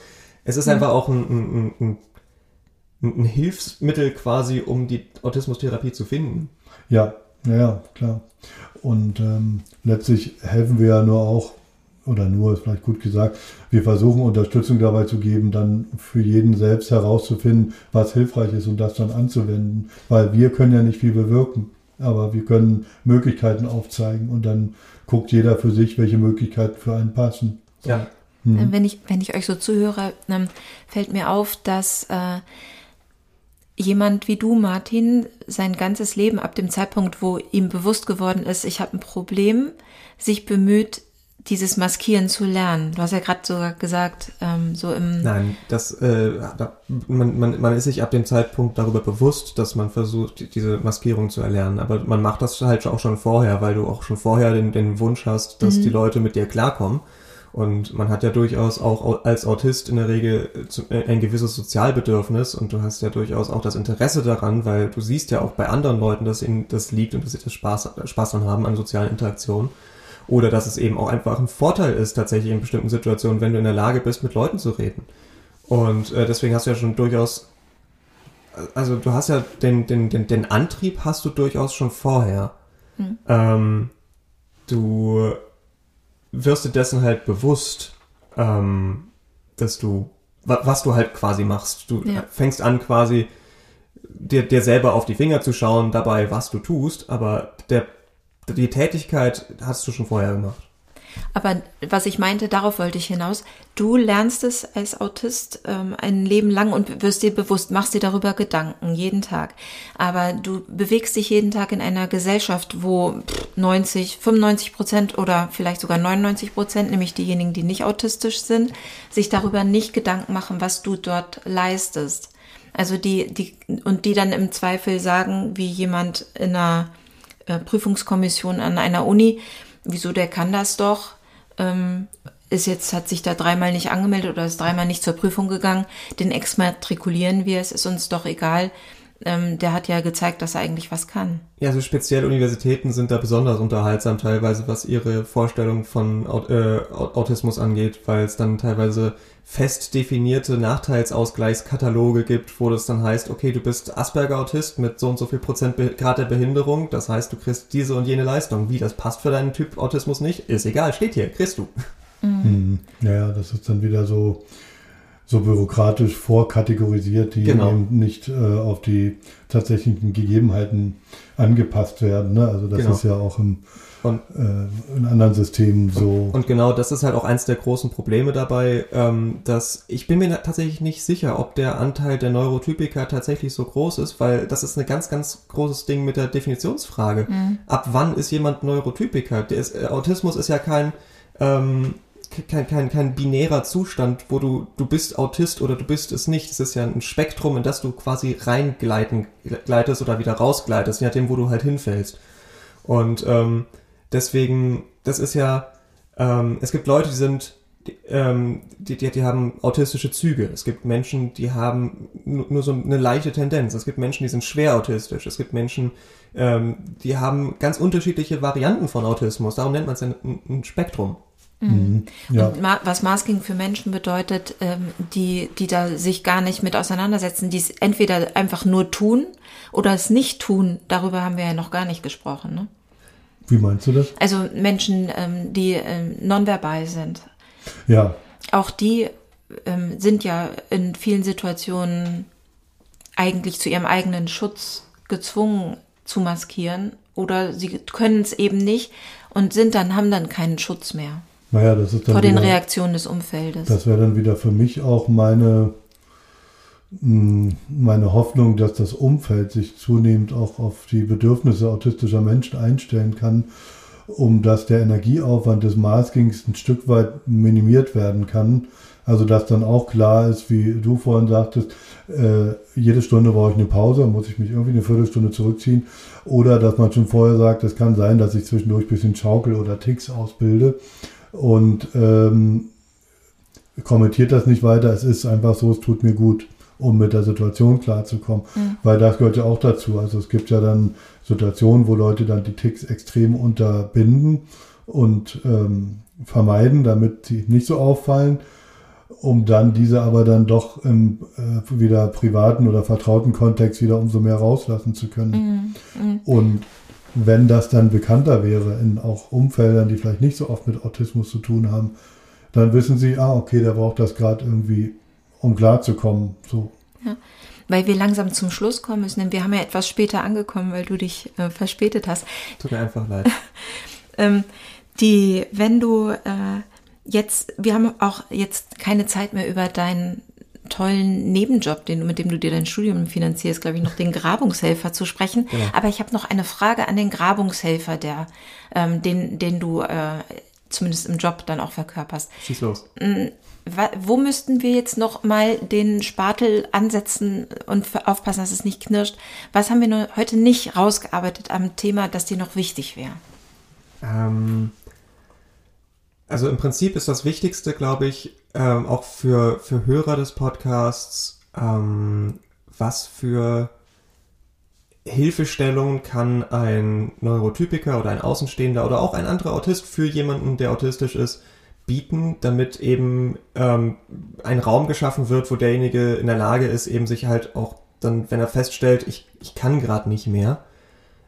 es ist einfach auch ein, ein, ein, ein, ein Hilfsmittel quasi, um die Autismustherapie zu finden.
Ja, ja, ja, klar. Und ähm, letztlich helfen wir ja nur auch, oder nur ist vielleicht gut gesagt, wir versuchen Unterstützung dabei zu geben, dann für jeden selbst herauszufinden, was hilfreich ist und das dann anzuwenden. Weil wir können ja nicht viel bewirken, aber wir können Möglichkeiten aufzeigen und dann guckt jeder für sich, welche Möglichkeiten für einen passen.
Ja.
Mhm.
Wenn, ich, wenn ich euch so zuhöre, ähm, fällt mir auf, dass äh, jemand wie du, Martin, sein ganzes Leben ab dem Zeitpunkt, wo ihm bewusst geworden ist, ich habe ein Problem, sich bemüht, dieses Maskieren zu lernen? Du hast ja gerade sogar gesagt, ähm, so im.
Nein, das, äh, man, man, man ist sich ab dem Zeitpunkt darüber bewusst, dass man versucht, diese Maskierung zu erlernen. Aber man macht das halt auch schon vorher, weil du auch schon vorher den, den Wunsch hast, dass
Mhm.
die Leute mit dir klarkommen. Und man hat ja durchaus auch au- als Autist in der Regel zu- äh, ein gewisses Sozialbedürfnis und du hast ja durchaus auch das Interesse daran, weil du siehst ja auch bei anderen Leuten, dass ihnen das liegt und dass sie das Spaß, Spaß dran haben an sozialen Interaktionen. Oder dass es eben auch einfach ein Vorteil ist, tatsächlich in bestimmten Situationen, wenn du in der Lage bist, mit Leuten zu reden. Und äh, deswegen hast du ja schon durchaus, also du hast ja den, den, den, den Antrieb hast du durchaus schon vorher. Ähm, du wirst dir dessen halt bewusst, ähm, dass du, wa- was du halt quasi machst. Du
Ja.
fängst an quasi dir, dir selber auf die Finger zu schauen dabei, was du tust, aber der, die Tätigkeit hast du schon vorher gemacht.
Aber was ich meinte, darauf wollte ich hinaus. Du lernst es als Autist ähm, ein Leben lang und wirst dir bewusst, machst dir darüber Gedanken jeden Tag. Aber du bewegst dich jeden Tag in einer Gesellschaft, wo pff, 90, 95 Prozent oder vielleicht sogar 99 Prozent, nämlich diejenigen, die nicht autistisch sind, sich darüber nicht Gedanken machen, was du dort leistest. Also die, die, und die dann im Zweifel sagen, wie jemand in einer äh, Prüfungskommission an einer Uni, wieso der kann das doch, ähm, ist jetzt, hat sich da dreimal nicht angemeldet oder ist dreimal nicht zur Prüfung gegangen, den exmatrikulieren wir, es ist uns doch egal. Ähm, der hat ja gezeigt, dass er eigentlich was kann.
Ja, also speziell Universitäten sind da besonders unterhaltsam teilweise, was ihre Vorstellung von Aut äh, Aut- Autismus angeht, weil es dann teilweise fest definierte Nachteilsausgleichskataloge gibt, wo das dann heißt, okay, du bist Asperger-Autist mit so und so viel Prozent Be Grad der Behinderung, das heißt, du kriegst diese und jene Leistung. Wie, das passt für deinen Typ Autismus nicht? Ist egal, steht hier, kriegst du.
Mhm. Ja, ja, das ist dann wieder so, so bürokratisch vorkategorisiert, die
Genau.
eben nicht äh, auf die tatsächlichen Gegebenheiten angepasst werden. Ne? Also das
Genau.
ist ja auch im,
Und
äh, in anderen Systemen so.
Und genau das ist halt auch eins der großen Probleme dabei, ähm, dass ich bin mir tatsächlich nicht sicher, ob der Anteil der Neurotypiker tatsächlich so groß ist, weil das ist ein ganz, ganz großes Ding mit der Definitionsfrage. Ab wann ist jemand Neurotypiker? Der ist, äh, Autismus ist ja kein, ähm, kein, kein, kein binärer Zustand, wo du, du bist Autist oder du bist es nicht. Es ist ja ein Spektrum, in das du quasi reingleiten, gleitest oder wieder rausgleitest, je nachdem, wo du halt hinfällst. Und ähm, deswegen, das ist ja, ähm, es gibt Leute, die sind, die, ähm, die, die, haben autistische Züge. Es gibt Menschen, die haben nur, nur so eine leichte Tendenz. Es gibt Menschen, die sind schwer autistisch. Es gibt Menschen, ähm, die haben ganz unterschiedliche Varianten von Autismus. Darum nennt man es ja ein, ein Spektrum.
Mhm. Ja.
Und ma was Masking für Menschen bedeutet, ähm, die, die da sich gar nicht mit auseinandersetzen, die es entweder einfach nur tun oder es nicht tun, darüber haben wir ja noch gar nicht gesprochen. Ne?
Wie meinst du das?
Also Menschen, ähm, die ähm, nonverbal sind,
Ja,
auch die ähm, sind ja in vielen Situationen eigentlich zu ihrem eigenen Schutz gezwungen zu maskieren oder sie können es eben nicht und sind dann, haben dann keinen Schutz mehr
naja, das ist dann
vor den
wieder,
Reaktionen des Umfeldes.
Das wäre dann wieder für mich auch meine, mh, meine Hoffnung, dass das Umfeld sich zunehmend auch auf die Bedürfnisse autistischer Menschen einstellen kann, um dass der Energieaufwand des Maskings ein Stück weit minimiert werden kann. Also dass dann auch klar ist, wie du vorhin sagtest, äh, jede Stunde brauche ich eine Pause, muss ich mich irgendwie eine Viertelstunde zurückziehen. Oder dass man schon vorher sagt, es kann sein, dass ich zwischendurch ein bisschen Schaukel oder Ticks ausbilde. Und ähm, kommentiert das nicht weiter. Es ist einfach so, es tut mir gut, um mit der Situation klarzukommen. Weil das gehört ja auch dazu. Also es gibt ja dann Situationen, wo Leute dann die Ticks extrem unterbinden und ähm, vermeiden, damit sie nicht so auffallen, um dann diese aber dann doch im äh, wieder privaten oder vertrauten Kontext wieder umso mehr rauslassen zu können. Und wenn das dann bekannter wäre in auch Umfeldern, die vielleicht nicht so oft mit Autismus zu tun haben, dann wissen sie, ah, okay, der braucht das gerade irgendwie, um klarzukommen. So.
Weil wir langsam zum Schluss kommen müssen, denn wir haben ja etwas später angekommen, weil du dich äh, verspätet hast.
Tut mir einfach leid.
Ähm, die, wenn du äh, jetzt, wir haben auch jetzt keine Zeit mehr über deinen tollen Nebenjob, den, mit dem du dir dein Studium finanzierst, glaube ich, noch den Grabungshelfer zu sprechen. Aber ich habe noch eine Frage an den Grabungshelfer, der, ähm, den, den du äh, zumindest im Job dann auch verkörperst.
Schieß los.
Wo müssten wir jetzt noch mal den Spatel ansetzen und aufpassen, dass es nicht knirscht? Was haben wir heute nicht rausgearbeitet am Thema, das dir noch wichtig wäre?
Ähm, also im Prinzip ist das Wichtigste, glaube ich, ähm, auch für, für Hörer des Podcasts, ähm, was für Hilfestellung kann ein Neurotypiker oder ein Außenstehender oder auch ein anderer Autist für jemanden, der autistisch ist, bieten, damit eben ähm, ein Raum geschaffen wird, wo derjenige in der Lage ist, eben sich halt auch dann, wenn er feststellt, ich, ich kann gerade nicht mehr,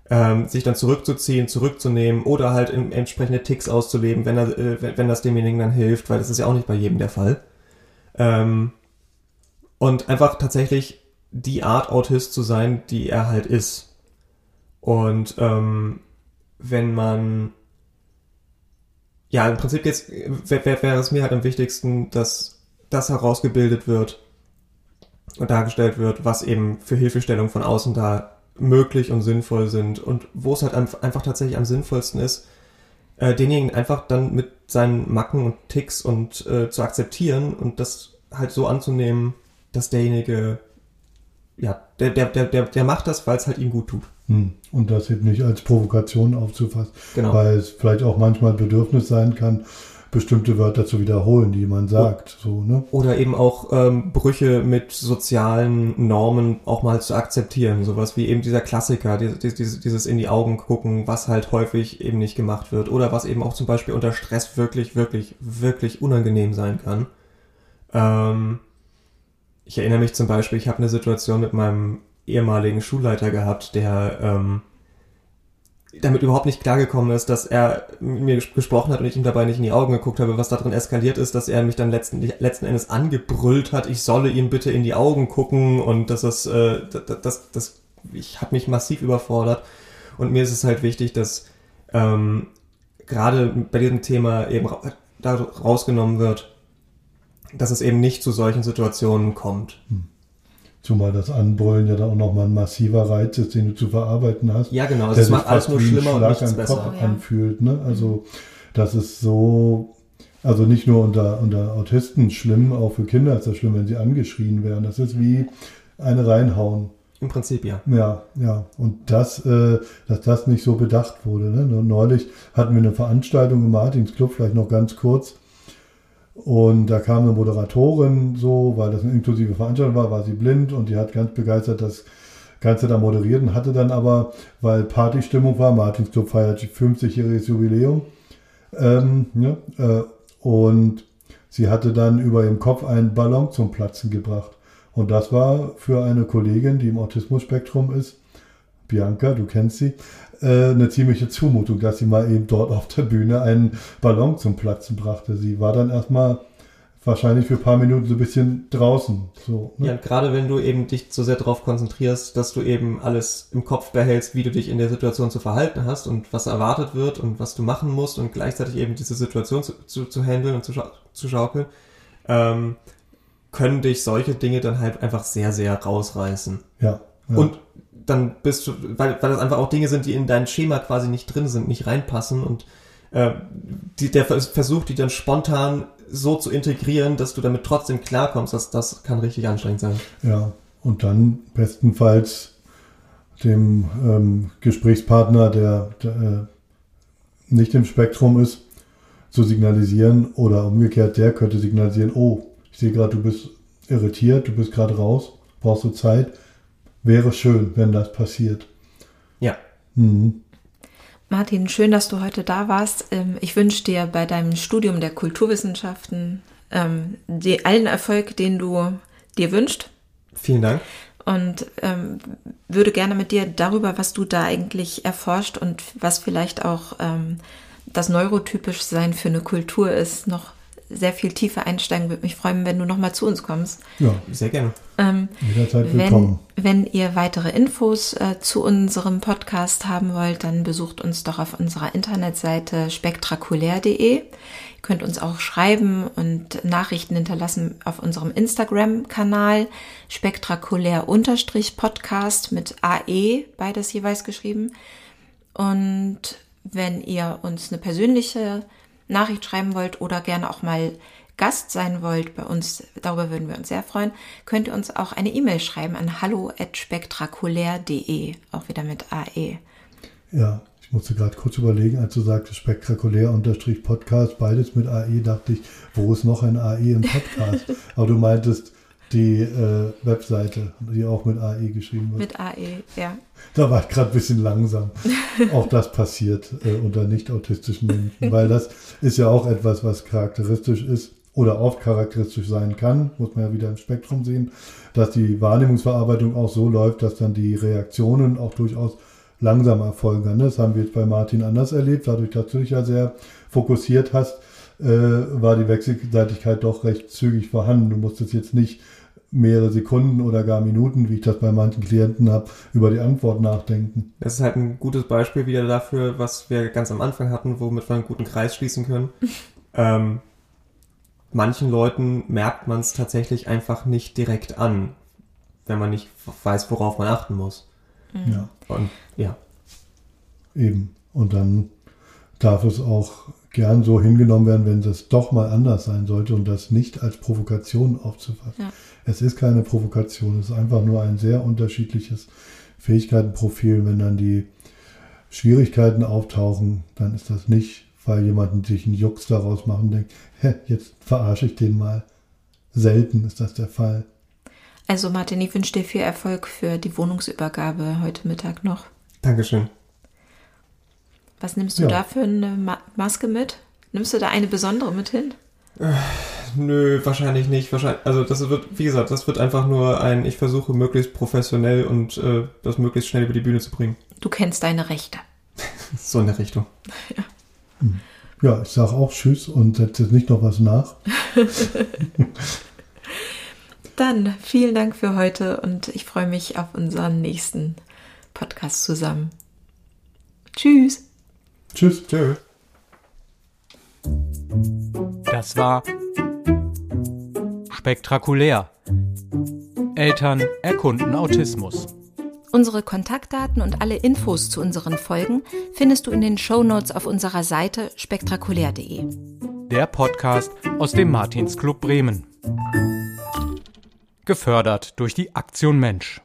ähm, sich dann zurückzuziehen, zurückzunehmen oder halt in, entsprechende Ticks auszuleben, wenn, er, äh, wenn, das demjenigen dann hilft, weil das ist ja auch nicht bei jedem der Fall. Ähm, und einfach tatsächlich die Art Autist zu sein, die er halt ist. Und ähm, wenn man ja, im Prinzip jetzt wäre wär, wär es mir halt am wichtigsten, dass das herausgebildet wird und dargestellt wird, was eben für Hilfestellung von außen da möglich und sinnvoll sind und wo es halt einfach tatsächlich am sinnvollsten ist, äh, denjenigen einfach dann mit seinen Macken und Ticks und äh, zu akzeptieren und das halt so anzunehmen, dass derjenige ja, der, der, der, der, der macht das, weil es halt ihm gut tut.
Hm. Und das eben nicht als Provokation aufzufassen,
Genau.
weil es vielleicht auch manchmal Bedürfnis sein kann, bestimmte Wörter zu wiederholen, die man sagt. So, ne?
Oder eben auch ähm, Brüche mit sozialen Normen auch mal zu akzeptieren. Sowas wie eben dieser Klassiker, dieses, dieses, dieses in die Augen gucken, was halt häufig eben nicht gemacht wird. Oder was eben auch zum Beispiel unter Stress wirklich, wirklich, wirklich unangenehm sein kann. Ähm, ich erinnere mich zum Beispiel, ich habe eine Situation mit meinem ehemaligen Schulleiter gehabt, der ähm, damit überhaupt nicht klargekommen ist, dass er mit mir gesprochen hat und ich ihm dabei nicht in die Augen geguckt habe, was darin eskaliert ist, dass er mich dann letzten, letzten Endes angebrüllt hat, ich solle ihm bitte in die Augen gucken und dass es, äh, das, das, das, ich habe mich massiv überfordert und mir ist es halt wichtig, dass ähm, gerade bei diesem Thema eben ra da rausgenommen wird, dass es eben nicht zu solchen Situationen kommt.
Zumal das Anbrüllen ja dann auch nochmal ein massiver Reiz ist, den du zu verarbeiten hast.
Ja, genau. Also
sich
macht alles nur schlimmer und
Schlag
nichts besser.
Kopf
ja.
anfühlt. Ne? Also das ist so, also nicht nur unter, unter Autisten schlimm, auch für Kinder ist das schlimm, wenn sie angeschrien werden. Das ist wie eine reinhauen.
Im Prinzip ja.
Ja, ja. Und das, äh, dass das nicht so bedacht wurde. Ne? Neulich hatten wir eine Veranstaltung im Martins Club, vielleicht noch ganz kurz. Und da kam eine Moderatorin so, weil das eine inklusive Veranstaltung war, war sie blind und die hat ganz begeistert das Ganze da moderiert und hatte dann aber, weil Partystimmung war, Martins Club feiert 50-jähriges Jubiläum, ähm, ne, äh, und sie hatte dann über ihrem Kopf einen Ballon zum Platzen gebracht. Und das war für eine Kollegin, die im Autismus-Spektrum ist, Bianca, du kennst sie, äh, eine ziemliche Zumutung, dass sie mal eben dort auf der Bühne einen Ballon zum Platzen brachte. Sie war dann erstmal wahrscheinlich für ein paar Minuten so ein bisschen draußen. So, ne?
Ja, gerade wenn du eben dich so sehr darauf konzentrierst, dass du eben alles im Kopf behältst, wie du dich in der Situation zu verhalten hast und was erwartet wird und was du machen musst und gleichzeitig eben diese Situation zu, zu, zu handeln und zu, schau zu schaukeln, ähm, können dich solche Dinge dann halt einfach sehr, sehr rausreißen.
Ja, ja.
Und dann bist du, weil, weil das einfach auch Dinge sind, die in dein Schema quasi nicht drin sind, nicht reinpassen und äh, die, der Vers- Versuch, die dann spontan so zu integrieren, dass du damit trotzdem klarkommst, das, das kann richtig anstrengend sein.
Ja, und dann bestenfalls dem ähm, Gesprächspartner, der, der äh, nicht im Spektrum ist, zu signalisieren oder umgekehrt, der könnte signalisieren, oh, ich sehe gerade, du bist irritiert, du bist gerade raus, brauchst du Zeit. Wäre schön, wenn das passiert.
Ja.
Mhm.
Martin, schön, dass du heute da warst. Ähm, Ich wünsche dir bei deinem Studium der Kulturwissenschaften ähm, die, allen Erfolg, den du dir wünschst.
Vielen Dank.
Und ähm, würde gerne mit dir darüber, was du da eigentlich erforscht und was vielleicht auch ähm, das neurotypisch Sein für eine Kultur ist, noch sehr viel tiefer einsteigen. Würde mich freuen, wenn du nochmal zu uns kommst.
Ja,
Sehr gerne.
Ähm,
jederzeit
wenn,
willkommen.
wenn ihr weitere Infos äh, zu unserem Podcast haben wollt, dann besucht uns doch auf unserer Internetseite spektrakulär.de. Ihr könnt uns auch schreiben und Nachrichten hinterlassen auf unserem Instagram-Kanal spektrakulär-podcast mit AE, beides jeweils geschrieben. Und wenn ihr uns eine persönliche Nachricht schreiben wollt oder gerne auch mal Gast sein wollt bei uns, darüber würden wir uns sehr freuen, könnt ihr uns auch eine E-Mail schreiben an hallo@spektakulär.de, auch wieder mit AE.
Ja, ich musste gerade kurz überlegen, als du sagtest spektakulär-podcast, beides mit AE, dachte ich, wo ist noch ein AE im Podcast? Aber du meintest die äh, Webseite, die auch mit AE geschrieben wird.
Mit AE, ja.
Da war ich gerade ein bisschen langsam. auch das passiert äh, unter nicht autistischen Menschen, weil das ist ja auch etwas, was charakteristisch ist oder oft charakteristisch sein kann, muss man ja wieder im Spektrum sehen, dass die Wahrnehmungsverarbeitung auch so läuft, dass dann die Reaktionen auch durchaus langsam erfolgen. Das haben wir jetzt bei Martin anders erlebt, dadurch, dass du dich ja sehr fokussiert hast, äh, war die Wechselseitigkeit doch recht zügig vorhanden. Du musstest jetzt nicht mehrere Sekunden oder gar Minuten, wie ich das bei manchen Klienten habe, über die Antwort nachdenken.
Das ist halt ein gutes Beispiel wieder dafür, was wir ganz am Anfang hatten, womit wir einen guten Kreis schließen können. ähm, manchen Leuten merkt man es tatsächlich einfach nicht direkt an, wenn man nicht weiß, worauf man achten muss.
Mhm. Ja.
Und ja.
Eben. Und dann darf es auch gern so hingenommen werden, wenn das doch mal anders sein sollte und das nicht als Provokation aufzufassen. Ja. Es ist keine Provokation, es ist einfach nur ein sehr unterschiedliches Fähigkeitenprofil. Wenn dann die Schwierigkeiten auftauchen, dann ist das nicht, weil jemand sich einen Jux daraus machen denkt, hä, jetzt verarsche ich den mal. Selten ist das der Fall.
Also Martin, ich wünsche dir viel Erfolg für die Wohnungsübergabe heute Mittag noch.
Dankeschön.
Was nimmst du ja. da für eine Ma Maske mit? Nimmst du da eine besondere mit hin?
Nö, wahrscheinlich nicht. Wahrscheinlich, also das wird, wie gesagt, das wird einfach nur ein, ich versuche möglichst professionell und äh, das möglichst schnell über die Bühne zu bringen.
Du kennst deine Rechte.
so in der Richtung.
Ja, hm. ja ich sage auch Tschüss und setze jetzt nicht noch was nach.
Dann vielen Dank für heute und ich freue mich auf unseren nächsten Podcast zusammen. Tschüss.
Tschüss. Tschüss.
Das war spektakulär. Eltern erkunden Autismus.
Unsere Kontaktdaten und alle Infos zu unseren Folgen findest du in den Show Notes auf unserer Seite spektakulär.de.
Der Podcast aus dem Martinsclub Bremen. Gefördert durch die Aktion Mensch.